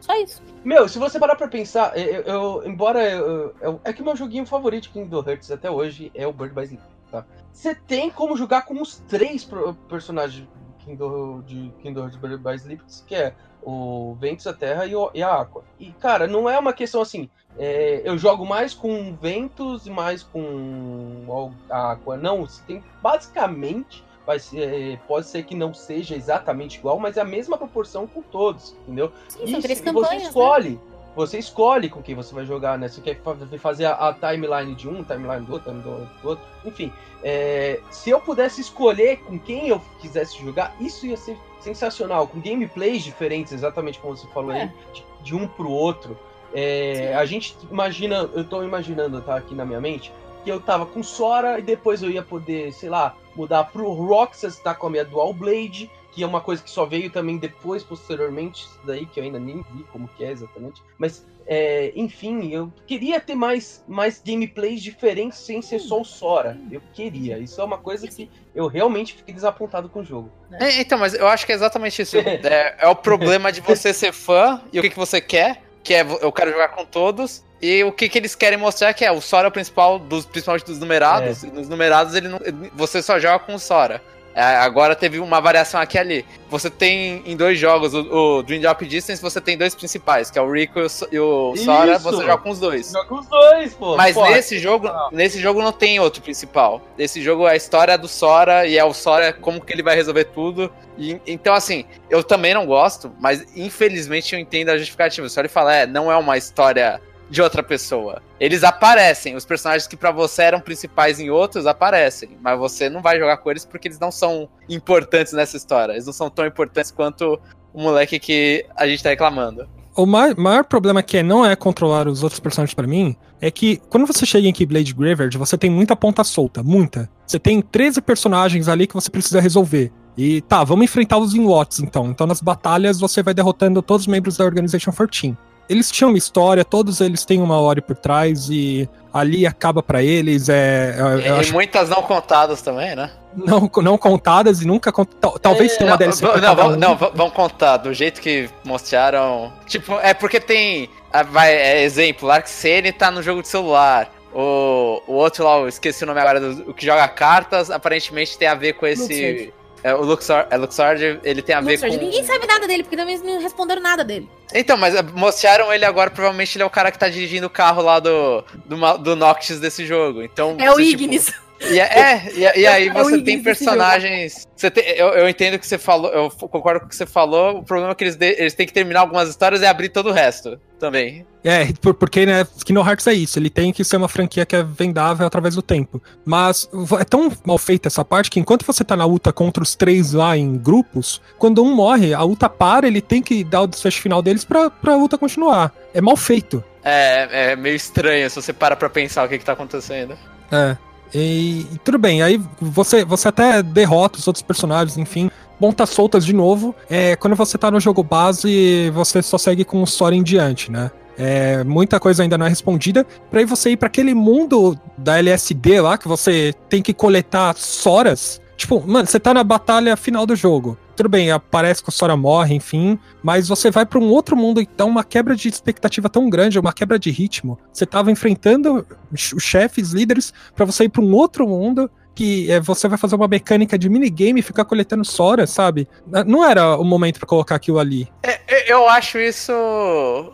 Só isso. Meu, se você parar pra pensar, eu, eu embora eu, eu, é que o meu joguinho favorito Kingdom Hearts até hoje é o Bird by Sleep, tá? Você tem como jogar com os três personagens Kingdom, de Bird by que é o Ventos, a Terra e, o, e a Aqua. E, cara, não é uma questão assim, é, eu jogo mais com ventos e mais com a água. Não, você tem basicamente. Vai ser, é, pode ser que não seja exatamente igual, mas é a mesma proporção com todos, entendeu? Sim, e, três campanhas, você né? escolhe. Né? Você escolhe com quem você vai jogar, né? Você quer fazer a, a timeline de um, timeline do outro, timeline do outro. Enfim, é, se eu pudesse escolher com quem eu quisesse jogar, isso ia ser sensacional. Com gameplays diferentes, exatamente como você falou é. aí, de, de um pro outro. É, a gente imagina, eu tô imaginando, tá aqui na minha mente, que eu tava com Sora e depois eu ia poder, sei lá, mudar pro Roxas, tá com a minha Dual Blade, que é uma coisa que só veio também depois, posteriormente, isso daí que eu ainda nem vi como que é exatamente. Mas, é, enfim, eu queria ter mais, mais gameplays diferentes sem ser só o Sora. Eu queria. Isso é uma coisa que eu realmente fiquei desapontado com o jogo. É, então, mas eu acho que é exatamente isso. (laughs) é, é o problema de você ser fã e o que, que você quer que é eu quero jogar com todos. E o que, que eles querem mostrar que é o Sora é o principal, dos, principalmente dos numerados. É. E nos numerados ele não, você só joga com o Sora. É, agora teve uma variação aqui e ali. Você tem em dois jogos, o, o Dream Drop Distance, você tem dois principais, que é o Rico e o Sora, Isso. você joga com os dois. Joga com os dois, pô. Mas nesse jogo, não. nesse jogo não tem outro principal. Esse jogo é a história do Sora e é o Sora como que ele vai resolver tudo. E, então, assim, eu também não gosto, mas infelizmente eu entendo a justificativa. Só ele fala, é, não é uma história de outra pessoa. Eles aparecem, os personagens que para você eram principais em outros aparecem, mas você não vai jogar com eles porque eles não são importantes nessa história. Eles não são tão importantes quanto o moleque que a gente tá reclamando. O maior, maior problema que é, não é controlar os outros personagens para mim é que quando você chega em Keyblade Graveyard, você tem muita ponta solta, muita. Você tem 13 personagens ali que você precisa resolver. E tá, vamos enfrentar os em então. Então nas batalhas você vai derrotando todos os membros da Organization 14 eles tinham uma história, todos eles têm uma hora por trás e ali acaba para eles. É, é e acho... muitas não contadas também, né? Não, não contadas e nunca contadas. Talvez é, tenha uma DLC. Não, não, vão, não, vão contar do jeito que mostraram. Tipo, é porque tem. Vai, é, exemplo, Arxene tá no jogo de celular. O, o outro lá, eu esqueci o nome agora, do, o que joga cartas, aparentemente tem a ver com esse. É, o Luxor, é, Luxord, ele tem a ver com... Ninguém sabe nada dele, porque também não responderam nada dele. Então, mas é, mostraram ele agora, provavelmente ele é o cara que tá dirigindo o carro lá do, do, do Noctis desse jogo. Então, é o tipo, Ignis. E, é, e, e aí É você Higgins tem personagens. Você tem, eu, eu entendo o que você falou, eu concordo com o que você falou. O problema é que eles, de- eles têm que terminar algumas histórias e abrir todo o resto também. É, por- porque, né, Kingdom Hearts é isso, ele tem que ser uma franquia que é vendável através do tempo. Mas é tão mal feita essa parte que enquanto você tá na luta contra os três lá em grupos, quando um morre, a luta para, ele tem que dar o desfecho final deles pra, pra luta continuar. É mal feito. É, é meio estranho se você para pra pensar o que, que tá acontecendo. É. E, e tudo bem, aí você, você até derrota os outros personagens, enfim, monta soltas de novo. É, quando você tá no jogo base, você só segue com o story em diante, né? É, muita coisa ainda não é respondida. Pra aí você ir pra aquele mundo da LSD lá, que você tem que coletar Soras. Tipo, mano, você tá na batalha final do jogo. Tudo bem, aparece que o Sora morre, enfim. Mas você vai pra um outro mundo, então uma quebra de expectativa tão grande, uma quebra de ritmo. Você tava enfrentando os chefes, líderes, pra você ir pra um outro mundo que é, você vai fazer uma mecânica de minigame e ficar coletando Sora, sabe? N- Não era o momento pra colocar aquilo ali. É, eu- eu acho isso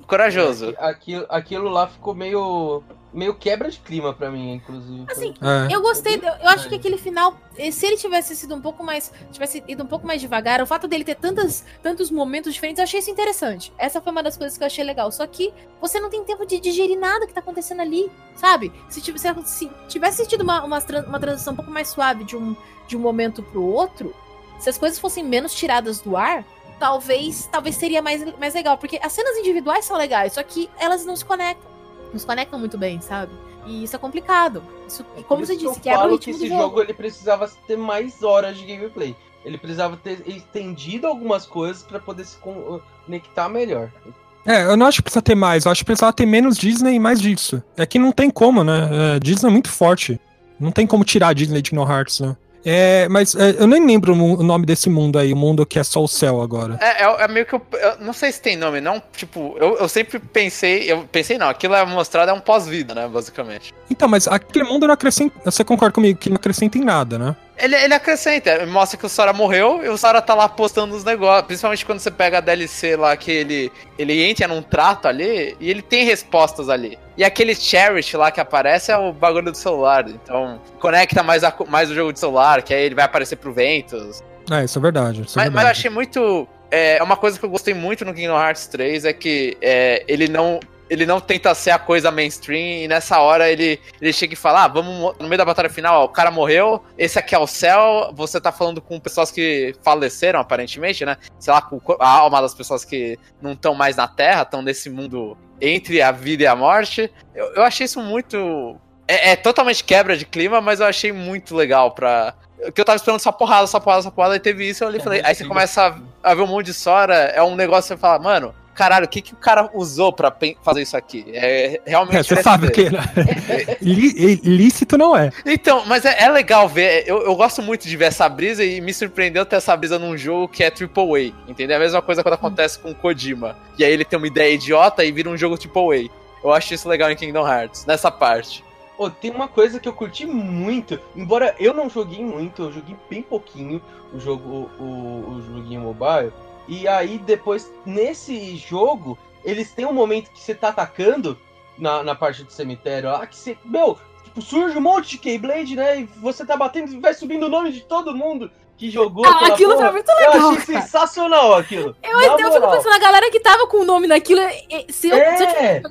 corajoso. Aquilo, aquilo lá ficou meio. Meio quebra de clima pra mim, inclusive. Assim, É. Eu gostei, eu eu acho que aquele final, eh, se ele tivesse sido um pouco mais, tivesse ido um pouco mais devagar, o fato dele ter tantas, tantos momentos diferentes, eu achei isso interessante. Essa foi uma das coisas que eu achei legal. Só que você não tem tempo de digerir nada que tá acontecendo ali, sabe? Se tivesse, se tivesse tido uma, uma, uma transição um pouco mais suave de um, de um momento pro outro, se as coisas fossem menos tiradas do ar, talvez, talvez seria mais, mais legal. Porque as cenas individuais são legais, só que elas não se conectam. Não se conectam muito bem, sabe? E isso é complicado. Isso, É como você isso que disse, eu quebra o ritmo que do esse jogo. jogo ele precisava ter mais horas de gameplay. Ele precisava ter estendido algumas coisas pra poder se con- conectar melhor. É, eu não acho que precisa ter mais, eu acho que precisava ter menos Disney e mais disso. É que não tem como, né? É, Disney é muito forte. Não tem como tirar a Disney de Kingdom Hearts, né? É, mas é, eu nem lembro o nome desse mundo aí, o mundo que é só o céu agora. É, é, é meio que eu, eu não sei se tem nome, não. Tipo, eu, eu sempre pensei. Eu pensei, não, aquilo é mostrado é um pós-vida, né? Basicamente. Então, mas aquele mundo não acrescenta. Você concorda comigo que não acrescenta em nada, né? Ele, ele acrescenta, mostra que o Sora morreu e o Sora tá lá postando os negócios. Principalmente quando você pega a DLC lá, que ele, ele entra num trato ali e ele tem respostas ali. E aquele Cherish lá que aparece é o bagulho do celular. Então, conecta mais, a, mais o jogo de celular, que aí ele vai aparecer pro Ventus. É, isso é verdade. Isso é Mas, mas eu verdade. achei muito. É uma coisa que eu gostei muito no Kingdom Hearts 3 é que é, ele não. Ele não tenta ser a coisa mainstream e nessa hora ele, ele chega e fala: Ah, vamos mo- no meio da batalha final, ó, o cara morreu, esse aqui é o céu, você tá falando com pessoas que faleceram, aparentemente, né? Sei lá, com a alma das pessoas que não estão mais na Terra, estão nesse mundo entre a vida e a morte. Eu, eu achei isso muito. É, é totalmente quebra de clima, mas eu achei muito legal pra. Que eu tava esperando só porrada, só porrada, só porrada, e teve isso, eu olhei e falei. Aí você começa a, a ver um monte de Sora, é um negócio que você fala, mano, caralho, o que, que o cara usou pra fazer isso aqui? É realmente. É, você sabe que né? (laughs) Lí- lícito não é. Então, mas é, é legal ver. Eu, eu gosto muito de ver essa brisa e me surpreendeu ter essa brisa num jogo que é AAA. Entendeu? É a mesma coisa quando acontece com o Kojima. E aí ele tem uma ideia idiota e vira um jogo AAA. Eu acho isso legal em Kingdom Hearts, nessa parte. Ô, tem uma coisa que eu curti muito, embora eu não joguei muito, eu joguei bem pouquinho o jogo, o, o joguinho mobile. E aí depois, nesse jogo, eles têm um momento que você tá atacando na, na parte do cemitério lá, que você. Meu, tipo, surge um monte de Keyblade, né? E você tá batendo e vai subindo o nome de todo mundo que jogou. Ah, aquilo porra. foi muito Eu legal. achei cara. sensacional aquilo. Eu, Na eu fico pensando, a galera que tava com o nome naquilo, se eu, se eu tivesse É,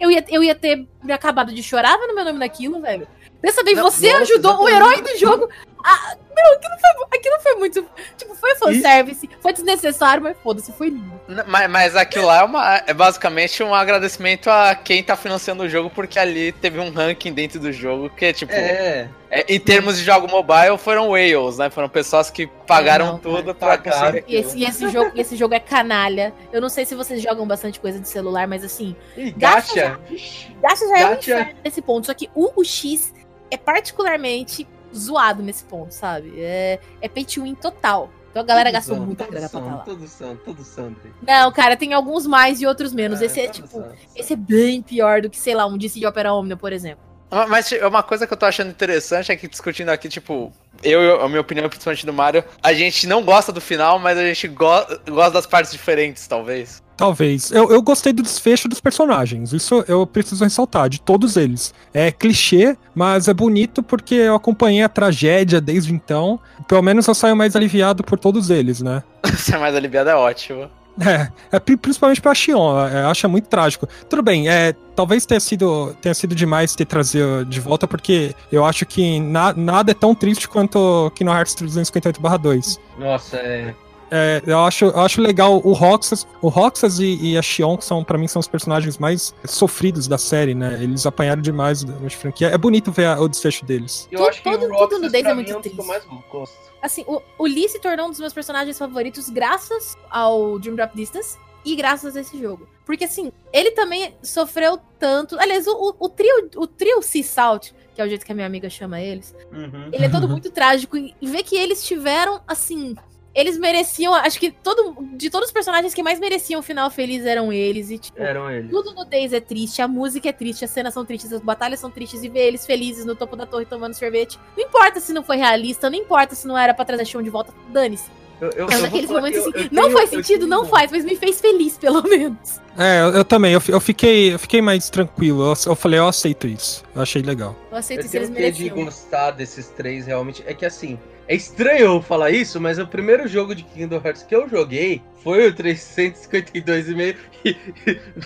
eu ia, eu ia ter me acabado de chorar vendo meu nome naquilo, velho. Dessa vez Não, você nossa, ajudou o herói do jogo. Ah, meu, aquilo foi, aquilo foi muito. Tipo, foi fanservice, foi desnecessário, mas foda-se, foi lindo. Mas, mas aquilo lá é, uma, é basicamente um agradecimento a quem tá financiando o jogo, porque ali teve um ranking dentro do jogo que, tipo, é. é, em termos de jogo mobile, foram whales, né? Foram pessoas que pagaram Não, tudo pra pagaram. conseguir. E esse, e esse jogo, esse jogo é canalha. Eu não sei se vocês jogam bastante coisa de celular, mas assim, E Gacha gacha. Vixe. Gacha já é um Gacha. inferno nesse ponto. Só que o, o X é particularmente zoado nesse ponto, sabe? É, é pay to win total. Então a galera Todos gastou são, muita grana pra estar lá. Todos são, todos são. Tri. Não, cara, tem alguns mais e outros menos. esse é tipo. são. Esse é bem pior do que, sei lá, um DC de Opera Omnia, por exemplo. Ma- Mas tipo, uma coisa que eu tô achando interessante é que discutindo aqui, tipo, eu, eu- a minha opinião, principalmente do Mario, a gente não gosta do final, mas a gente go gosta das partes diferentes, talvez. Talvez. Eu, eu gostei do desfecho dos personagens. Isso eu preciso ressaltar, de todos eles. É clichê, mas é bonito porque eu acompanhei a tragédia desde então. Pelo menos eu saio mais aliviado por todos eles, né? (laughs) Ser mais aliviado é ótimo. É, é pri- principalmente pra Xion, é, acha muito trágico. Tudo bem, é, talvez tenha sido, tenha sido demais ter trazido de volta, porque eu acho que na- nada é tão triste quanto Kingdom Hearts 358-2. Nossa, é. É, eu, acho, eu acho legal o Roxas, o Roxas e, e a Xion, que são, pra mim, são os personagens mais sofridos da série, né? Eles apanharam demais da da franquia. É bonito ver a- o desfecho deles. Eu Tudo- acho que todo- o tudo Roxas, no Days é muito eu triste. mais gosto. Assim, o, o Lee se tornou um dos meus personagens favoritos graças ao Dream Drop Distance e graças a esse jogo. Porque, assim, ele também sofreu tanto. Aliás, o, o, o trio, o trio Sea Salt, que é o jeito que a minha amiga chama eles, Uhum. ele é todo (laughs) muito trágico. E, e ver que eles tiveram, assim. Eles mereciam. Acho que todo, de todos os personagens que mais mereciam um final feliz eram eles. E, tipo, Eram eles. tudo no Days é triste, a música é triste, as cenas são tristes, as batalhas são tristes, e ver eles felizes no topo da torre tomando sorvete. Não importa se não foi realista, não importa se não era pra trazer chão de volta, dane-se. Eu, eu, eu naqueles momentos assim, eu- eu não tenho- faz sentido, tenho não faz, mas me fez feliz, pelo (laughs) menos. É, eu, eu também, eu, fi- eu fiquei, eu fiquei mais tranquilo. Eu, eu falei, eu aceito isso. Eu achei legal. Eu aceito Eu se eles tenho que de gostar desses três realmente. É que assim, é estranho eu falar isso, mas o primeiro jogo de Kingdom Hearts que eu joguei foi o 352,5 e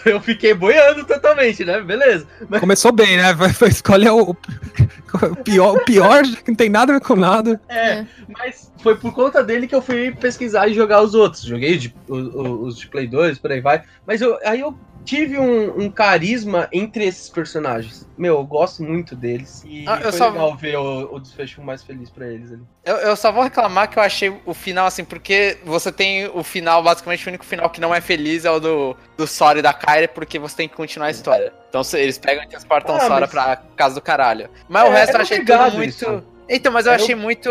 eu fiquei boiando totalmente, né? Beleza. Começou bem, né? Vai, vai escolher o, o pior, o pior, que não tem nada a ver com nada. É, É. mas foi por conta dele que eu fui pesquisar e jogar os outros. Joguei de- o- o- os de Play 2, por aí vai. Mas eu, aí eu tive um, um carisma entre esses personagens. Meu, eu gosto muito deles. E Ah, eu foi só- legal ver o, o desfecho mais feliz pra eles ali. Eu, eu só vou reclamar que eu achei o final assim, porque você tem o final, basicamente o único final que não é feliz é o do, do Sora e da Kyrie, porque você tem que continuar a história. Então eles pegam e transportam Ah, o Sora mas- pra casa do caralho. Mas o É, resto eu era achei tudo muito. isso. Então, mas eu Era achei muito.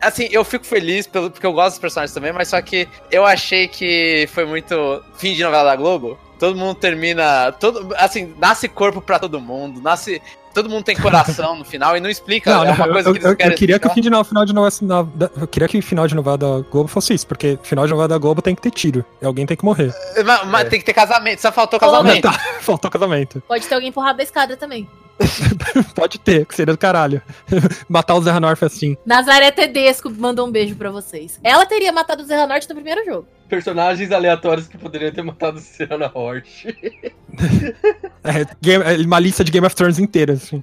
Assim, eu fico feliz pelo, porque eu gosto dos personagens também, mas só que eu achei que foi muito fim de novela da Globo. Todo mundo termina. Todo, assim, nasce corpo pra todo mundo, nasce. Todo mundo tem coração no final e não explica. Não, é não, uma coisa eu, que eles eu- eu querem queria que o explicar. fim de no- final de novela da, eu queria que o final de novela da Globo fosse isso, porque final de novela da Globo tem que ter tiro. E alguém tem que morrer. Mas, mas É. tem que ter casamento, só faltou casamento. Tá, (laughs) faltou casamento. Pode ter alguém empurrado da escada também. (laughs) Pode ter, que seria do caralho. (laughs) Matar o Zé North assim. Nazaré Tedesco mandou um beijo pra vocês. Ela teria matado o Zerra Norte no primeiro jogo. Personagens aleatórios que poderiam ter matado Serena Hort. (laughs) É, game- é uma lista de Game of Thrones inteira, assim.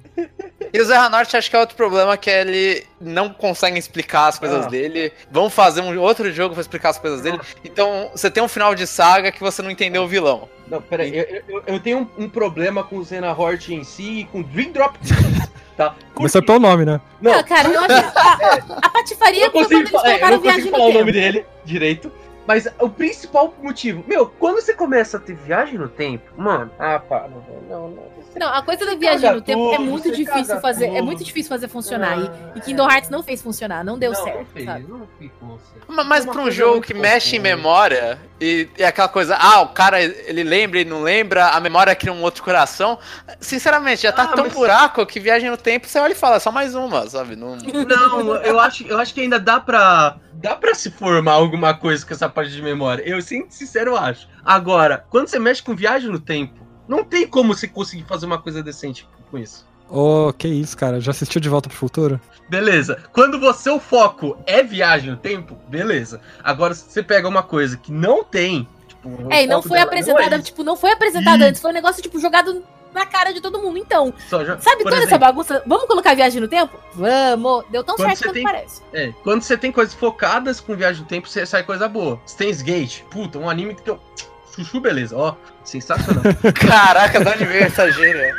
E o Zé Norte acho que é outro problema que ele não consegue explicar as coisas Ah. dele. Vão fazer um outro jogo pra explicar as coisas dele. Então você tem um final de saga que você não entendeu o vilão. Não, peraí, eu, eu, eu tenho um, um problema com o Zena Hort em si e com Dream Drop. (laughs) tá? Começou pelo nome, né? Não, Ah, cara, eu acho que a, a (laughs) patifaria eu consigo, quando eles é, eu não viagem consigo falar o tempo. nome dele direito. Mas o principal motivo, meu, quando você começa a ter viagem no tempo, mano, ah, para, não, não, não. Não, a coisa da viagem no tempo é tudo, muito você difícil fazer. É tudo. muito difícil fazer funcionar. Ah, E, e Kingdom Hearts não fez funcionar, não deu não, certo. Não fez, sabe? não ficou certo. Ma- Mas Uma pra um jogo muito que mexe em memória e, e aquela coisa, ah, o cara ele lembra e não lembra, a memória cria um outro coração. Sinceramente, já tá Ah, tão mas- buraco que viagem no tempo, você olha e fala, é só mais uma, sabe? Não... Não, eu acho, eu acho que ainda dá pra. Dá pra se formar alguma coisa com essa parte de memória. Eu, sim, sincero, acho. Agora, quando você mexe com viagem no tempo, não tem como você conseguir fazer uma coisa decente com isso. Ô, que isso, cara. Já assistiu De Volta pro Futuro? Beleza. Quando você o foco é viagem no tempo, beleza. Agora, se você pega uma coisa que não tem. Tipo, É, e não foi dela apresentada, é tipo, não foi apresentada antes, foi um negócio, tipo, jogado na cara de todo mundo. Então, só já- sabe toda essa exemplo, bagunça? Vamos colocar viagem no tempo? Vamos! Deu tão certo quanto tem- parece. É, quando você tem coisas focadas com viagem no tempo, você sai coisa boa. Steins Gate, puta, um anime que eu. Chuchu, beleza, ó. Sensacional. (laughs) Caraca, de onde veio essa gíria?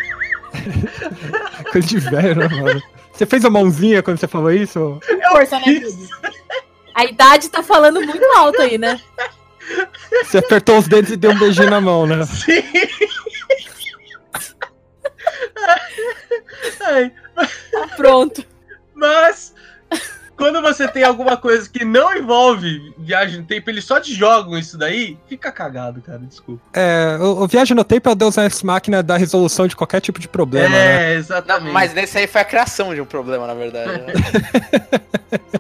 Coisa de velho, né, mano? Você fez a mãozinha quando você falou isso? Força, né? A idade tá falando muito alto aí, né? Você apertou os dedos e deu um beijinho na mão, né? Sim. Ai, pronto. mas quando você tem alguma coisa que não envolve viagem no tempo, eles só te jogam isso daí, fica cagado, cara, desculpa. É, o, o Viagem no Tempo é o Deus Ex Máquina da resolução de qualquer tipo de problema, né? é, exatamente. Não, mas nesse aí foi a criação de um problema, na verdade. né?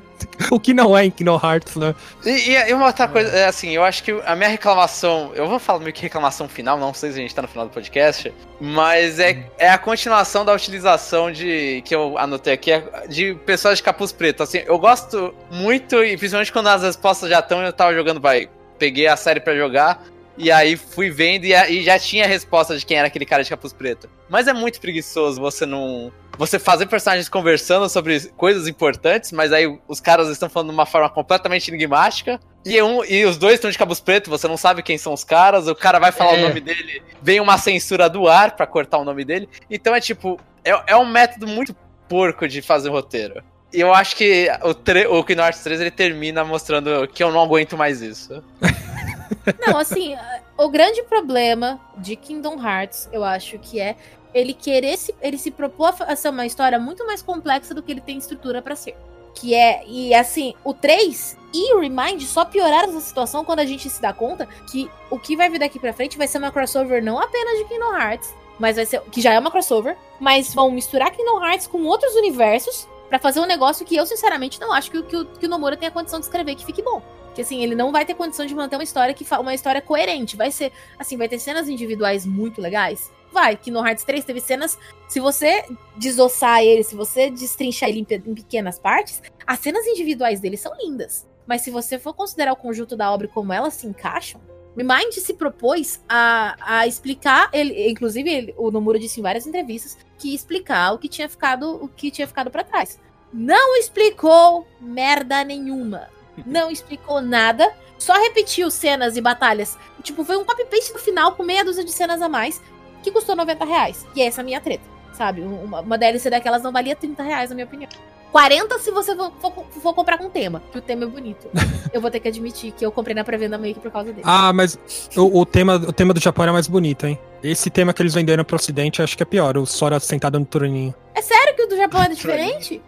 (laughs) O que não é em Kingdom Hearts, né? E, e uma outra coisa, é assim, eu acho que a minha reclamação, eu vou falar meio que reclamação final, não sei se a gente tá no final do podcast, mas é, é a continuação da utilização de, que eu anotei aqui, é de pessoas de capuz preto. Assim, eu gosto muito, e principalmente quando as respostas já estão, eu tava jogando, vai, peguei a série pra jogar, e aí fui vendo e, e já tinha a resposta de quem era aquele cara de capuz preto. Mas é muito preguiçoso você não. Você fazer personagens conversando sobre coisas importantes, mas aí os caras estão falando de uma forma completamente enigmática. E, um, e os dois estão de capuz preto, você não sabe quem são os caras, o cara vai falar É. o nome dele, vem uma censura do ar pra cortar o nome dele. Então é tipo, é, é um método muito porco de fazer roteiro. E eu acho que o, o Kingdom Hearts 3 ele termina mostrando que eu não aguento mais isso. (laughs) Não, assim, o grande problema de Kingdom Hearts, eu acho que é ele querer se, ele se propor a ser uma história muito mais complexa do que ele tem estrutura pra ser. Que é, e assim, o 3 e o Remind só pioraram essa situação quando a gente se dá conta que o que vai vir daqui pra frente vai ser uma crossover não apenas de Kingdom Hearts, mas vai ser, que já é uma crossover, mas vão misturar Kingdom Hearts com outros universos pra fazer um negócio que eu sinceramente não acho que, que, que o Nomura tenha condição de escrever que fique bom. Que assim, ele não vai ter condição de manter uma história que uma história coerente. Vai ser, assim, vai ter cenas individuais muito legais. Vai, que no Hearts 3 teve cenas. Se você desossar ele, se você destrinchar ele em, em pequenas partes, as cenas individuais dele são lindas. Mas se você for considerar o conjunto da obra como elas se encaixam, Remind se propôs a, a explicar, ele, inclusive ele- o Nomura disse em várias entrevistas que explicar o que tinha ficado, o que tinha ficado para trás. Não explicou merda nenhuma (laughs) não explicou nada, só repetiu cenas e batalhas. Tipo, foi um copy-paste no final com meia dúzia de cenas a mais, que custou 90 reais. E essa é a minha treta, sabe? Uma, uma DLC daquelas não valia 30 reais, na minha opinião. 40 se você for, for- for comprar com tema, que o tema é bonito. (laughs) Eu vou ter que admitir que eu comprei na pré-venda meio que por causa dele. Ah, mas o, o tema, o tema do Japão era mais bonito, hein? Esse tema que eles venderam pro ocidente acho que é pior, o Sora sentado no troninho. É sério que o do Japão é (laughs) diferente?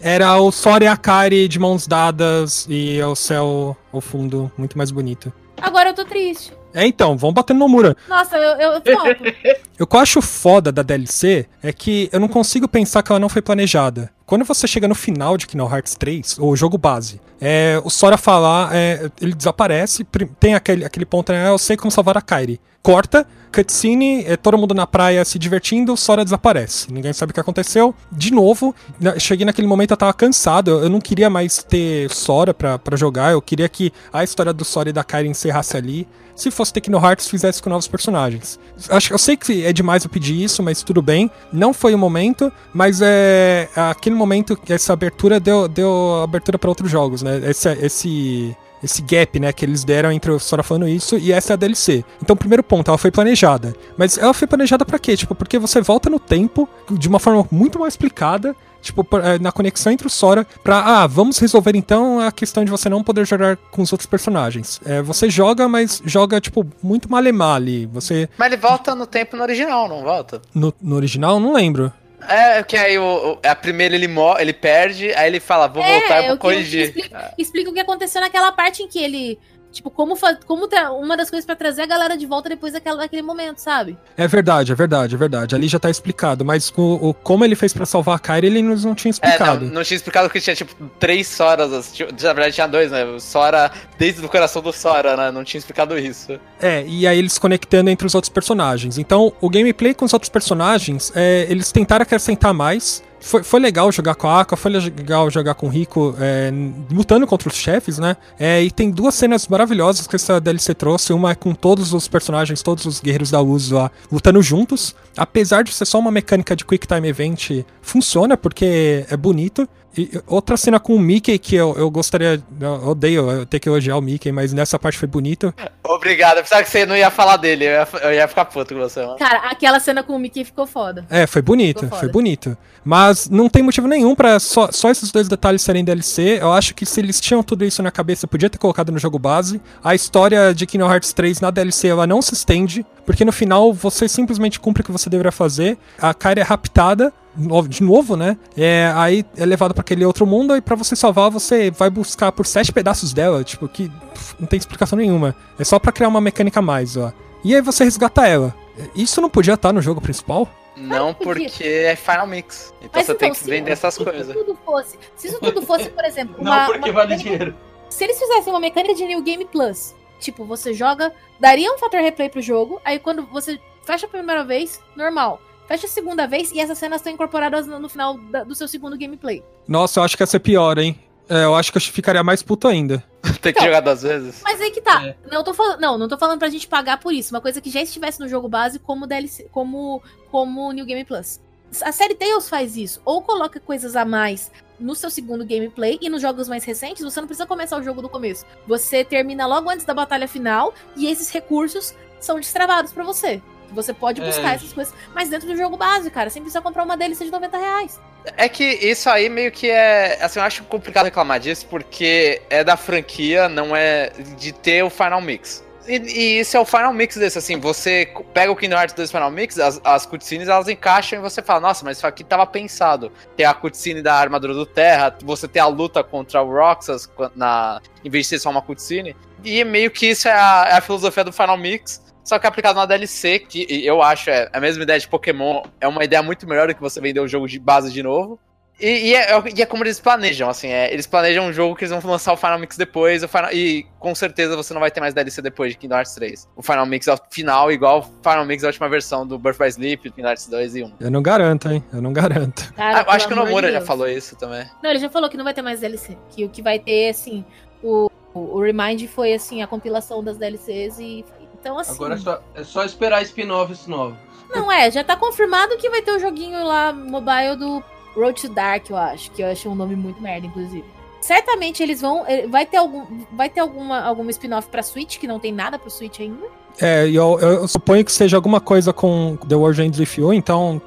Era o Sora e a Kari de mãos dadas e o céu ao fundo, muito mais bonito. Agora eu tô triste. É, então, vamos batendo no muro. Nossa, eu, eu, eu topo. (laughs) O que eu acho foda da DLC é que eu não consigo pensar que ela não foi planejada. Quando você chega no final de Kingdom Hearts 3, o jogo base, é, o Sora falar, é, ele desaparece, tem aquele, aquele ponto, né, eu sei como salvar a Kairi. Corta, cutscene, é, todo mundo na praia se divertindo, Sora desaparece. Ninguém sabe o que aconteceu. De novo, na- cheguei naquele momento, eu tava cansado, eu, eu não queria mais ter Sora pra, pra jogar, eu queria que a história do Sora e da Kairi encerrasse ali. Se fosse Tecno Hearts, fizesse com novos personagens. Acho, eu sei que é demais eu pedir isso, mas tudo bem. Não foi o momento, mas é aquele momento que essa abertura deu, deu abertura para outros jogos, né? Esse, esse, esse gap, né, que eles deram entre o Sora falando isso e essa é a DLC. Então, primeiro ponto, ela foi planejada. Mas ela foi planejada pra quê? Tipo, porque você volta no tempo de uma forma muito mal explicada tipo, eh, na conexão entre o Sora, pra, ah, vamos resolver então a questão de você não poder jogar com os outros personagens. É, você joga, mas joga, tipo, muito malemar ali. Você, Mas ele volta no tempo no original, não volta? no, no original, não lembro. É, que aí o, a primeira ele morre, ele perde, aí ele fala, vou voltar, é vou o que eu corrigir. explica, explica o que aconteceu naquela parte em que ele. Tipo, como, fa- como uma das coisas pra trazer a galera de volta depois daquela, daquele momento, sabe? É verdade, é verdade, é verdade. Ali já tá explicado, mas o, o- como ele fez pra salvar a Kyrie, ele nos não tinha É, explicado. não, não tinha explicado que tinha, tipo, três Soras, tipo, na verdade tinha dois, né? O Sora, desde o coração do Sora, né? Não tinha explicado isso. É, e aí eles conectando entre os outros personagens. Então, o gameplay com os outros personagens, é, eles tentaram acrescentar mais. Foi, foi legal jogar com a Aqua, foi legal jogar com o Rico, é, lutando contra os chefes, né? É, e tem duas cenas maravilhosas que essa DLC trouxe. Uma é com todos os personagens, todos os guerreiros da Luz lá, lutando juntos. Apesar de ser só uma mecânica de Quick Time Event, funciona porque é bonito. E outra cena com o Mickey que eu, eu gostaria. Eu odeio ter que elogiar o Mickey, mas nessa parte foi bonito. Obrigado, eu pensava que você não ia falar dele, eu ia, eu ia ficar puto com você, mano. Cara, aquela cena com o Mickey ficou foda. É, foi foda. foi bonito. Mas não tem motivo nenhum pra só, só esses dois detalhes serem DLC. Eu acho que se eles tinham tudo isso na cabeça, podia ter colocado no jogo base. A história de Kingdom Hearts 3 na DLC ela não se estende, porque no final você simplesmente cumpre o que você deveria fazer. A Kairi é raptada, de novo, né? É, aí é levado para aquele outro mundo e para você salvar, você vai buscar por sete pedaços dela, tipo, que pff, não tem explicação nenhuma. É só para criar uma mecânica a mais, ó. E aí você resgata ela. Isso não podia estar no jogo principal? Não, porque é Final Mix. Então Mas você então, tem que vender essas se coisas. Isso tudo fosse, se isso tudo fosse, por (laughs) exemplo, Não, uma, porque uma vale mecânica- dinheiro. Se eles fizessem uma mecânica de New Game Plus, tipo, você joga, daria um fator replay pro jogo, aí quando você fecha a primeira vez, normal. Fecha a segunda vez e essas cenas estão incorporadas no, final da- do seu segundo gameplay. Nossa, eu acho que ia ser pior, hein? É, eu acho que eu ficaria mais puto ainda. (laughs) tem que Então. jogar duas vezes. Mas aí que tá. É. Não, tô falando, não, não tô falando pra gente pagar por isso. Uma coisa que já estivesse no jogo base como DLC, como como New Game Plus. A série Tales faz isso, ou coloca coisas a mais no seu segundo gameplay e nos jogos mais recentes, você não precisa começar o jogo do começo. Você termina logo antes da batalha final e esses recursos são destravados pra você. Você pode É. buscar essas coisas, mas dentro do jogo base, cara, sem precisar comprar uma DLC de 90 reais. É que isso aí meio que é. Assim, eu acho complicado reclamar disso, porque é da franquia, não é de ter o Final Mix. E, e isso é o Final Mix desse, assim, você pega o Kingdom Hearts 2 Final Mix, as, as cutscenes elas encaixam e você fala, nossa, mas isso aqui tava pensado. Tem a cutscene da armadura do Terra, você tem a luta contra o Roxas na, em vez de ser só uma cutscene. E meio que isso é a, é a filosofia do Final Mix. Só que aplicado na DLC, que eu acho é a mesma ideia de Pokémon, é uma ideia muito melhor do que você vender o jogo de base de novo. E, e é, e é como eles planejam, assim, é, eles planejam um jogo que eles vão lançar o Final Mix depois, o Final- e com certeza você não vai ter mais DLC depois de Kingdom Hearts 3. O Final Mix é o final, igual o Final Mix da última versão do Birth by Sleep, Kingdom Hearts 2 e 1. Eu não garanto, hein? Eu não garanto. Cara, Ah, eu acho que o Nomura de já falou isso também. Não, ele já falou que não vai ter mais DLC. Que o que vai ter, assim, o, o Remind foi, assim, a compilação das DLCs e. Então, assim. Agora é só, é só esperar spin-offs novos. Não é, já tá confirmado que vai ter o joguinho lá mobile do Road to Dark, eu acho. Que eu achei um nome muito merda, inclusive. Certamente eles vão. eh, Vai ter, algum, vai ter alguma, alguma spin-off pra Switch, que não tem nada pro Switch ainda. É, e eu, eu suponho que seja alguma coisa com The World Ends With You, então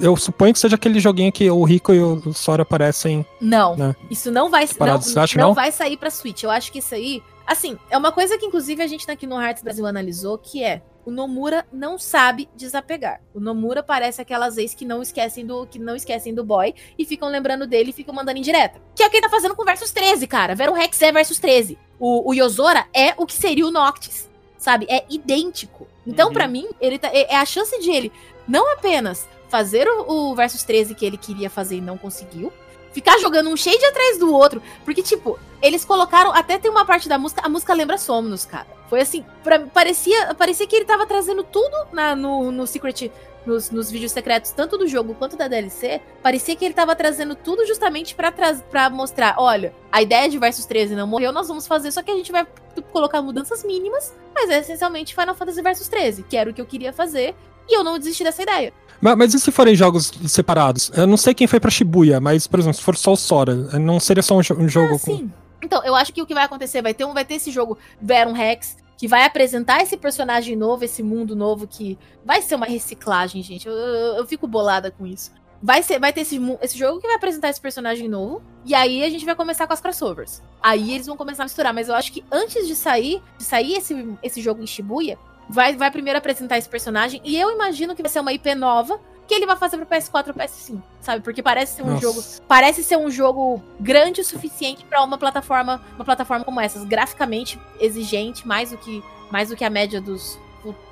eu suponho que seja aquele joguinho que o Rico e o Sora aparecem. Não, Né? isso não vai não, Parados, que não não? vai sair pra Switch. Eu acho que isso aí, assim, é uma coisa que inclusive a gente aqui no Hearts Brasil analisou, que é o Nomura não sabe desapegar. O Nomura parece aquelas ex que não esquecem do que não esquecem do boy e ficam lembrando dele e ficam mandando indireta. Que é o que ele tá fazendo com o Versus 13, cara. Vero Rex é Versus 13. O, o Yozora é o que seria o Noctis, sabe? É idêntico. Então, Uhum. pra mim, ele tá, é, é a chance de ele não apenas fazer o, o Versus 13 que ele queria fazer e não conseguiu, ficar jogando um shade atrás do outro, porque, tipo, eles colocaram, até tem uma parte da música, a música lembra Somnus, cara. Foi assim, pra- parecia, parecia que ele tava trazendo tudo na, no, no Secret, nos, nos vídeos secretos, tanto do jogo quanto da DLC, parecia que ele tava trazendo tudo justamente pra mostrar, olha, a ideia de Versus 13 não morreu, nós vamos fazer, só que a gente vai colocar mudanças mínimas, mas é essencialmente Final Fantasy Versus 13, que era o que eu queria fazer, e eu não desisti dessa ideia. Mas, mas e se forem jogos separados? Eu não sei quem foi pra Shibuya, mas, por exemplo, se for só o Sora, não seria só um, jo- um jogo Ah, com. sim. Então, eu acho que o que vai acontecer vai ter um, vai ter esse jogo Verum Rex que vai apresentar esse personagem novo, esse mundo novo que vai ser uma reciclagem, gente. Eu, eu, eu fico bolada com isso. Vai ser, vai ter esse, esse jogo que vai apresentar esse personagem novo e aí a gente vai começar com as crossovers. Aí eles vão começar a misturar, mas eu acho que antes de sair, de sair esse, esse jogo em Shibuya, vai, vai primeiro apresentar esse personagem e eu imagino que vai ser uma IP nova que ele vai fazer pro PS4 ou PS5, sabe? Porque parece ser um Nossa. jogo parece ser um jogo grande o suficiente pra uma plataforma, uma plataforma como essas, graficamente exigente, mais do que mais do que a média dos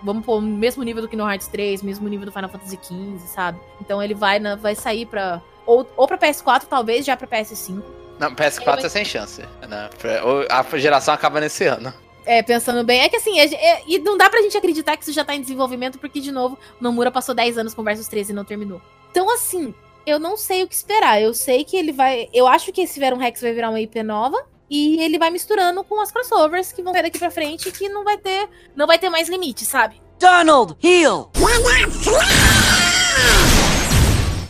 vamos pôr mesmo nível do Kingdom Hearts 3, mesmo nível do Final Fantasy XV, sabe? Então ele vai na- vai sair pra ou, ou para PS4, talvez já pra PS5. Não, PS4 é sem chance. Né? A geração acaba nesse ano. É, pensando bem, é que assim, é- é- e não dá pra gente acreditar que isso já tá em desenvolvimento, porque, de novo, Nomura passou 10 anos com Versus 13 e não terminou. Então, assim, eu não sei o que esperar. Eu sei que ele vai. Eu acho que esse Verum Rex vai virar uma IP nova. E ele vai misturando com as crossovers que vão sair daqui pra frente, que não vai ter. Não vai ter mais limite, sabe? Donald, heal!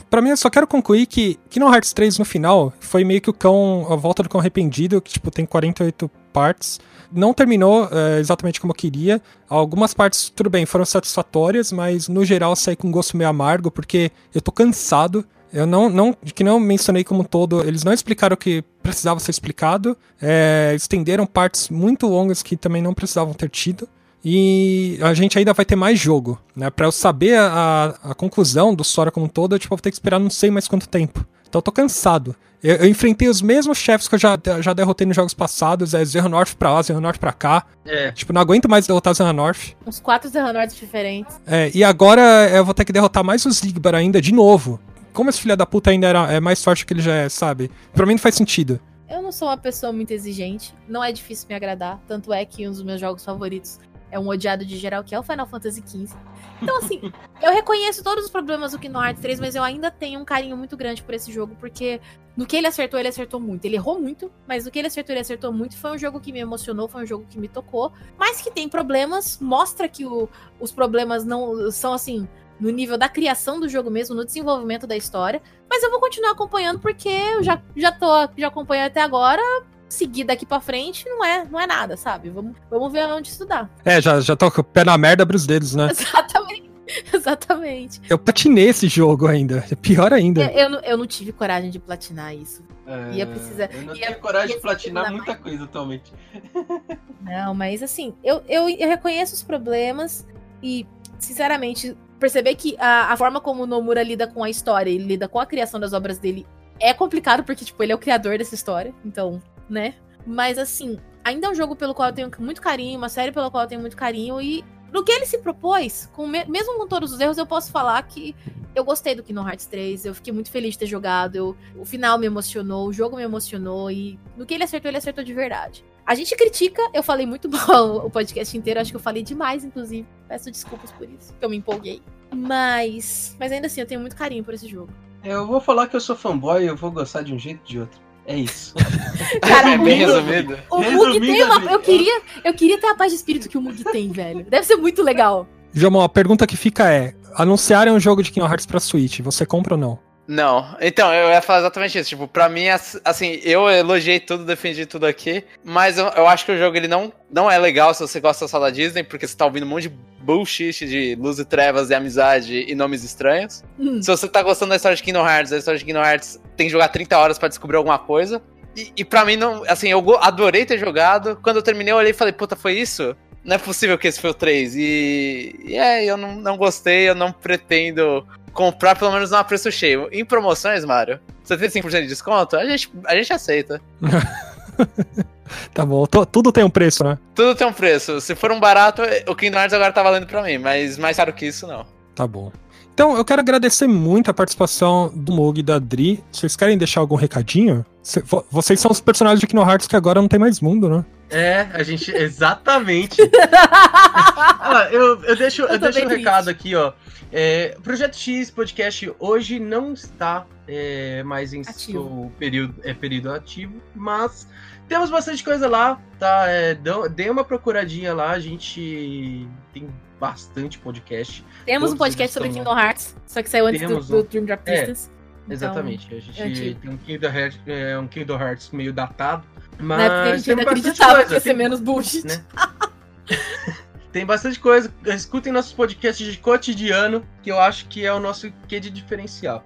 Pra mim, eu só quero concluir que Kingdom Hearts 3 no final foi meio que o cão, a volta do cão arrependido, que tipo tem 48 partes. Não terminou é, exatamente como eu queria. Algumas partes, tudo bem, foram satisfatórias, mas no geral saí com um gosto meio amargo, porque eu tô cansado. Eu não, não, que não mencionei como um todo, eles não explicaram o que precisava ser explicado, é, estenderam partes muito longas que também não precisavam ter tido. E a gente ainda vai ter mais jogo, né? Pra eu saber a, a conclusão do Sora como um todo, eu tipo, vou ter que esperar não sei mais quanto tempo. Então eu tô cansado. Eu, eu enfrentei os mesmos chefes que eu já, já derrotei nos jogos passados, é Zero North pra lá, Zero North pra cá. É. Tipo, não aguento mais derrotar Zero North. Uns quatro Zerranords diferentes. É, e agora eu vou ter que derrotar mais os Ligbar ainda de novo. Como esse filho da puta ainda era, é mais forte que ele já é, sabe? Pra mim não faz sentido. Eu não sou uma pessoa muito exigente, não é difícil me agradar, tanto é que um dos meus jogos favoritos é um odiado de geral, que é o Final Fantasy XV. Então, assim, eu reconheço todos os problemas do Kingdom Hearts 3, mas eu ainda tenho um carinho muito grande por esse jogo, porque no que ele acertou, ele acertou muito. Ele errou muito, mas no que ele acertou, ele acertou muito. Foi um jogo que me emocionou, foi um jogo que me tocou, mas que tem problemas, mostra que o- os problemas não são, assim, no nível da criação do jogo mesmo, no desenvolvimento da história. Mas eu vou continuar acompanhando porque eu já, já tô, já acompanho até agora. Seguir daqui pra frente não é, não é nada, sabe? Vamos, vamos ver onde estudar. (laughs) É, já, já tô com o pé na merda, abri os dedos, né? Exatamente. (laughs) Exatamente. Eu patinei esse jogo ainda. É pior ainda. Eu, eu, não, eu não tive coragem de platinar isso. É, Ia precisar- Eu não ia- tenho coragem ia de platinar muita coisa atualmente. Não, mas assim, eu, eu, eu reconheço os problemas e, sinceramente, perceber que a, a forma como o Nomura lida com a história, ele lida com a criação das obras dele, é complicado, porque, tipo, ele é o criador dessa história, então, né? Mas, assim, ainda é um jogo pelo qual eu tenho muito carinho, uma série pela qual eu tenho muito carinho, e no que ele se propôs, com me- mesmo com todos os erros, eu posso falar que eu gostei do Kingdom Hearts 3, eu fiquei muito feliz de ter jogado, eu- o final me emocionou, o jogo me emocionou, e no que ele acertou, ele acertou de verdade. A gente critica, eu falei muito (laughs) mal o podcast inteiro, acho que eu falei demais, inclusive. Peço desculpas por isso, que eu me empolguei. Mas. Mas ainda assim, eu tenho muito carinho por esse jogo. Eu vou falar que eu sou fanboy e eu vou gostar de um jeito ou de outro. É isso. (laughs) Cara, é o bem resumido. O Mug tem uma. Eu queria, eu queria ter a paz de espírito que o Mug tem, velho. Deve ser muito legal. Jomon, a pergunta que fica é: anunciarem um jogo de Kingdom Hearts pra Switch, você compra ou não? Não, então, eu ia falar exatamente isso. Tipo, pra mim, ass- assim, eu elogiei tudo, defendi tudo aqui, mas eu, eu acho que o jogo ele não, não é legal se você gosta só da Disney, porque você tá ouvindo um monte de bullshit de luz e trevas e amizade e nomes estranhos. Hum. Se você tá gostando da história de Kingdom Hearts, a história de Kingdom Hearts tem que jogar 30 horas pra descobrir alguma coisa. E, e pra mim, não, assim, eu adorei ter jogado. Quando eu terminei, eu olhei e falei, puta, foi isso? Não é possível que esse foi o 3. E, e é, eu não, não gostei, eu não pretendo comprar pelo menos numa preço cheio. Em promoções, Mário, 75% de desconto, a gente, a gente aceita. (laughs) Tá bom, to- tudo tem um preço, né? Tudo tem um preço. Se for um barato, o Kingdom Hearts agora tá valendo pra mim, mas mais caro que isso, não. Tá bom. Então, eu quero agradecer muito a participação do Mug e da Dri. Vocês querem deixar algum recadinho? Cê- vo- vocês são os personagens de Kingdom Hearts que agora não tem mais mundo, né? É, a gente. Exatamente. (laughs) Ah, eu, eu deixo, eu Eu deixo um recado aqui, ó. É, Projeto X Podcast hoje não está é, mais em Ativo. seu período, é, período ativo, mas temos bastante coisa lá, tá? É, dão- dê uma procuradinha lá, a gente tem bastante podcast. Temos um podcast sobre Kingdom Hearts, só que saiu antes do, Temos do um. Dream Drop É, Distance. Então, Exatamente. A gente é tem um Kingdom, Hearts, é, um Kingdom Hearts meio datado. Mas Na época a gente tem ainda bastante acreditava coisa, que ia ser tem- menos bullshit. né? (laughs) Tem bastante coisa. Escutem nossos podcasts de cotidiano, que eu acho que é o nosso quê de diferencial.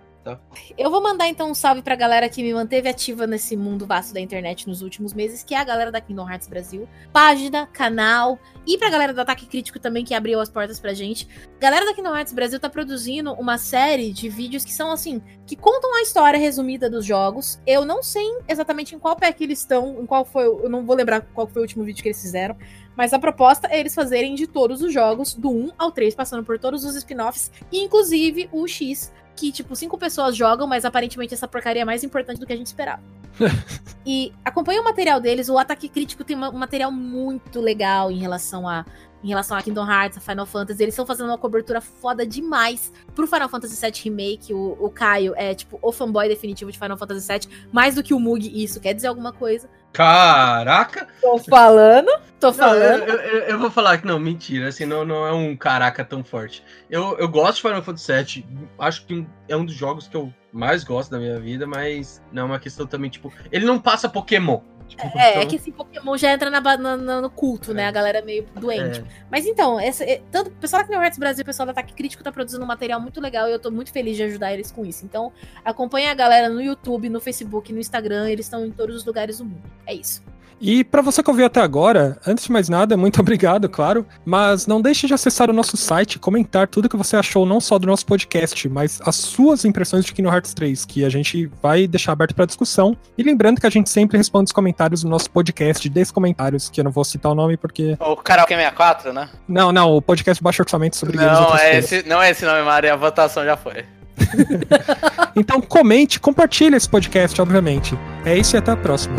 Eu vou mandar então um salve pra galera que me manteve ativa nesse mundo vasto da internet nos últimos meses, que é a galera da Kingdom Hearts Brasil. Página, canal e pra galera do Ataque Crítico também, que abriu as portas pra gente. Galera da Kingdom Hearts Brasil tá produzindo uma série de vídeos que são assim, que contam a história resumida dos jogos. Eu não sei exatamente em qual pé que eles estão, em qual foi, eu não vou lembrar qual foi o último vídeo que eles fizeram, mas a proposta é eles fazerem de todos os jogos, do 1 ao 3, passando por todos os spin-offs, inclusive o X, que, tipo, cinco pessoas jogam, mas aparentemente essa porcaria é mais importante do que a gente esperava. (laughs) e acompanha o material deles, o Ataque Crítico tem um material muito legal em relação a em relação a Kingdom Hearts, a Final Fantasy, eles estão fazendo uma cobertura foda demais pro Final Fantasy VII Remake. O, o Caio é, tipo, o fanboy definitivo de Final Fantasy VII, mais do que o Mug, isso quer dizer alguma coisa. Caraca! Tô falando, tô Não, eu, falando. eu- eu- vou falar que não, mentira, assim, não, não é um caraca tão forte. Eu, eu gosto de Final Fantasy VII, acho que é um dos jogos que eu mais gosto da minha vida, mas não é uma questão também, tipo, ele não passa Pokémon. Tipo, É, (laughs) então- é que esse Pokémon já entra na na- no culto, né? É. A galera é meio doente. É. Mas então, essa, é- tanto o pessoal da Kingdom Hearts Brasil e o pessoal do Ataque Crítico tá produzindo um material muito legal e eu tô muito feliz de ajudar eles com isso. Então, acompanha a galera no YouTube, no Facebook, no Instagram, eles estão em todos os lugares do mundo. É isso. E para você que ouviu até agora, antes de mais nada, muito (laughs) obrigado, claro. Mas não deixe de acessar o nosso site e comentar tudo que você achou, não só do nosso podcast, mas as suas impressões de Kingdom Hearts 3, que a gente vai deixar aberto para discussão. E lembrando que a gente sempre responde os comentários no nosso podcast, comentários, que eu não vou citar o nome porque. O Karaoke 64, né? Não, não, o podcast Baixo Orçamento sobre não, é esse, Não é esse nome, Maria, a votação já foi. (laughs) então comente, compartilhe esse podcast, obviamente. É isso e até a próxima.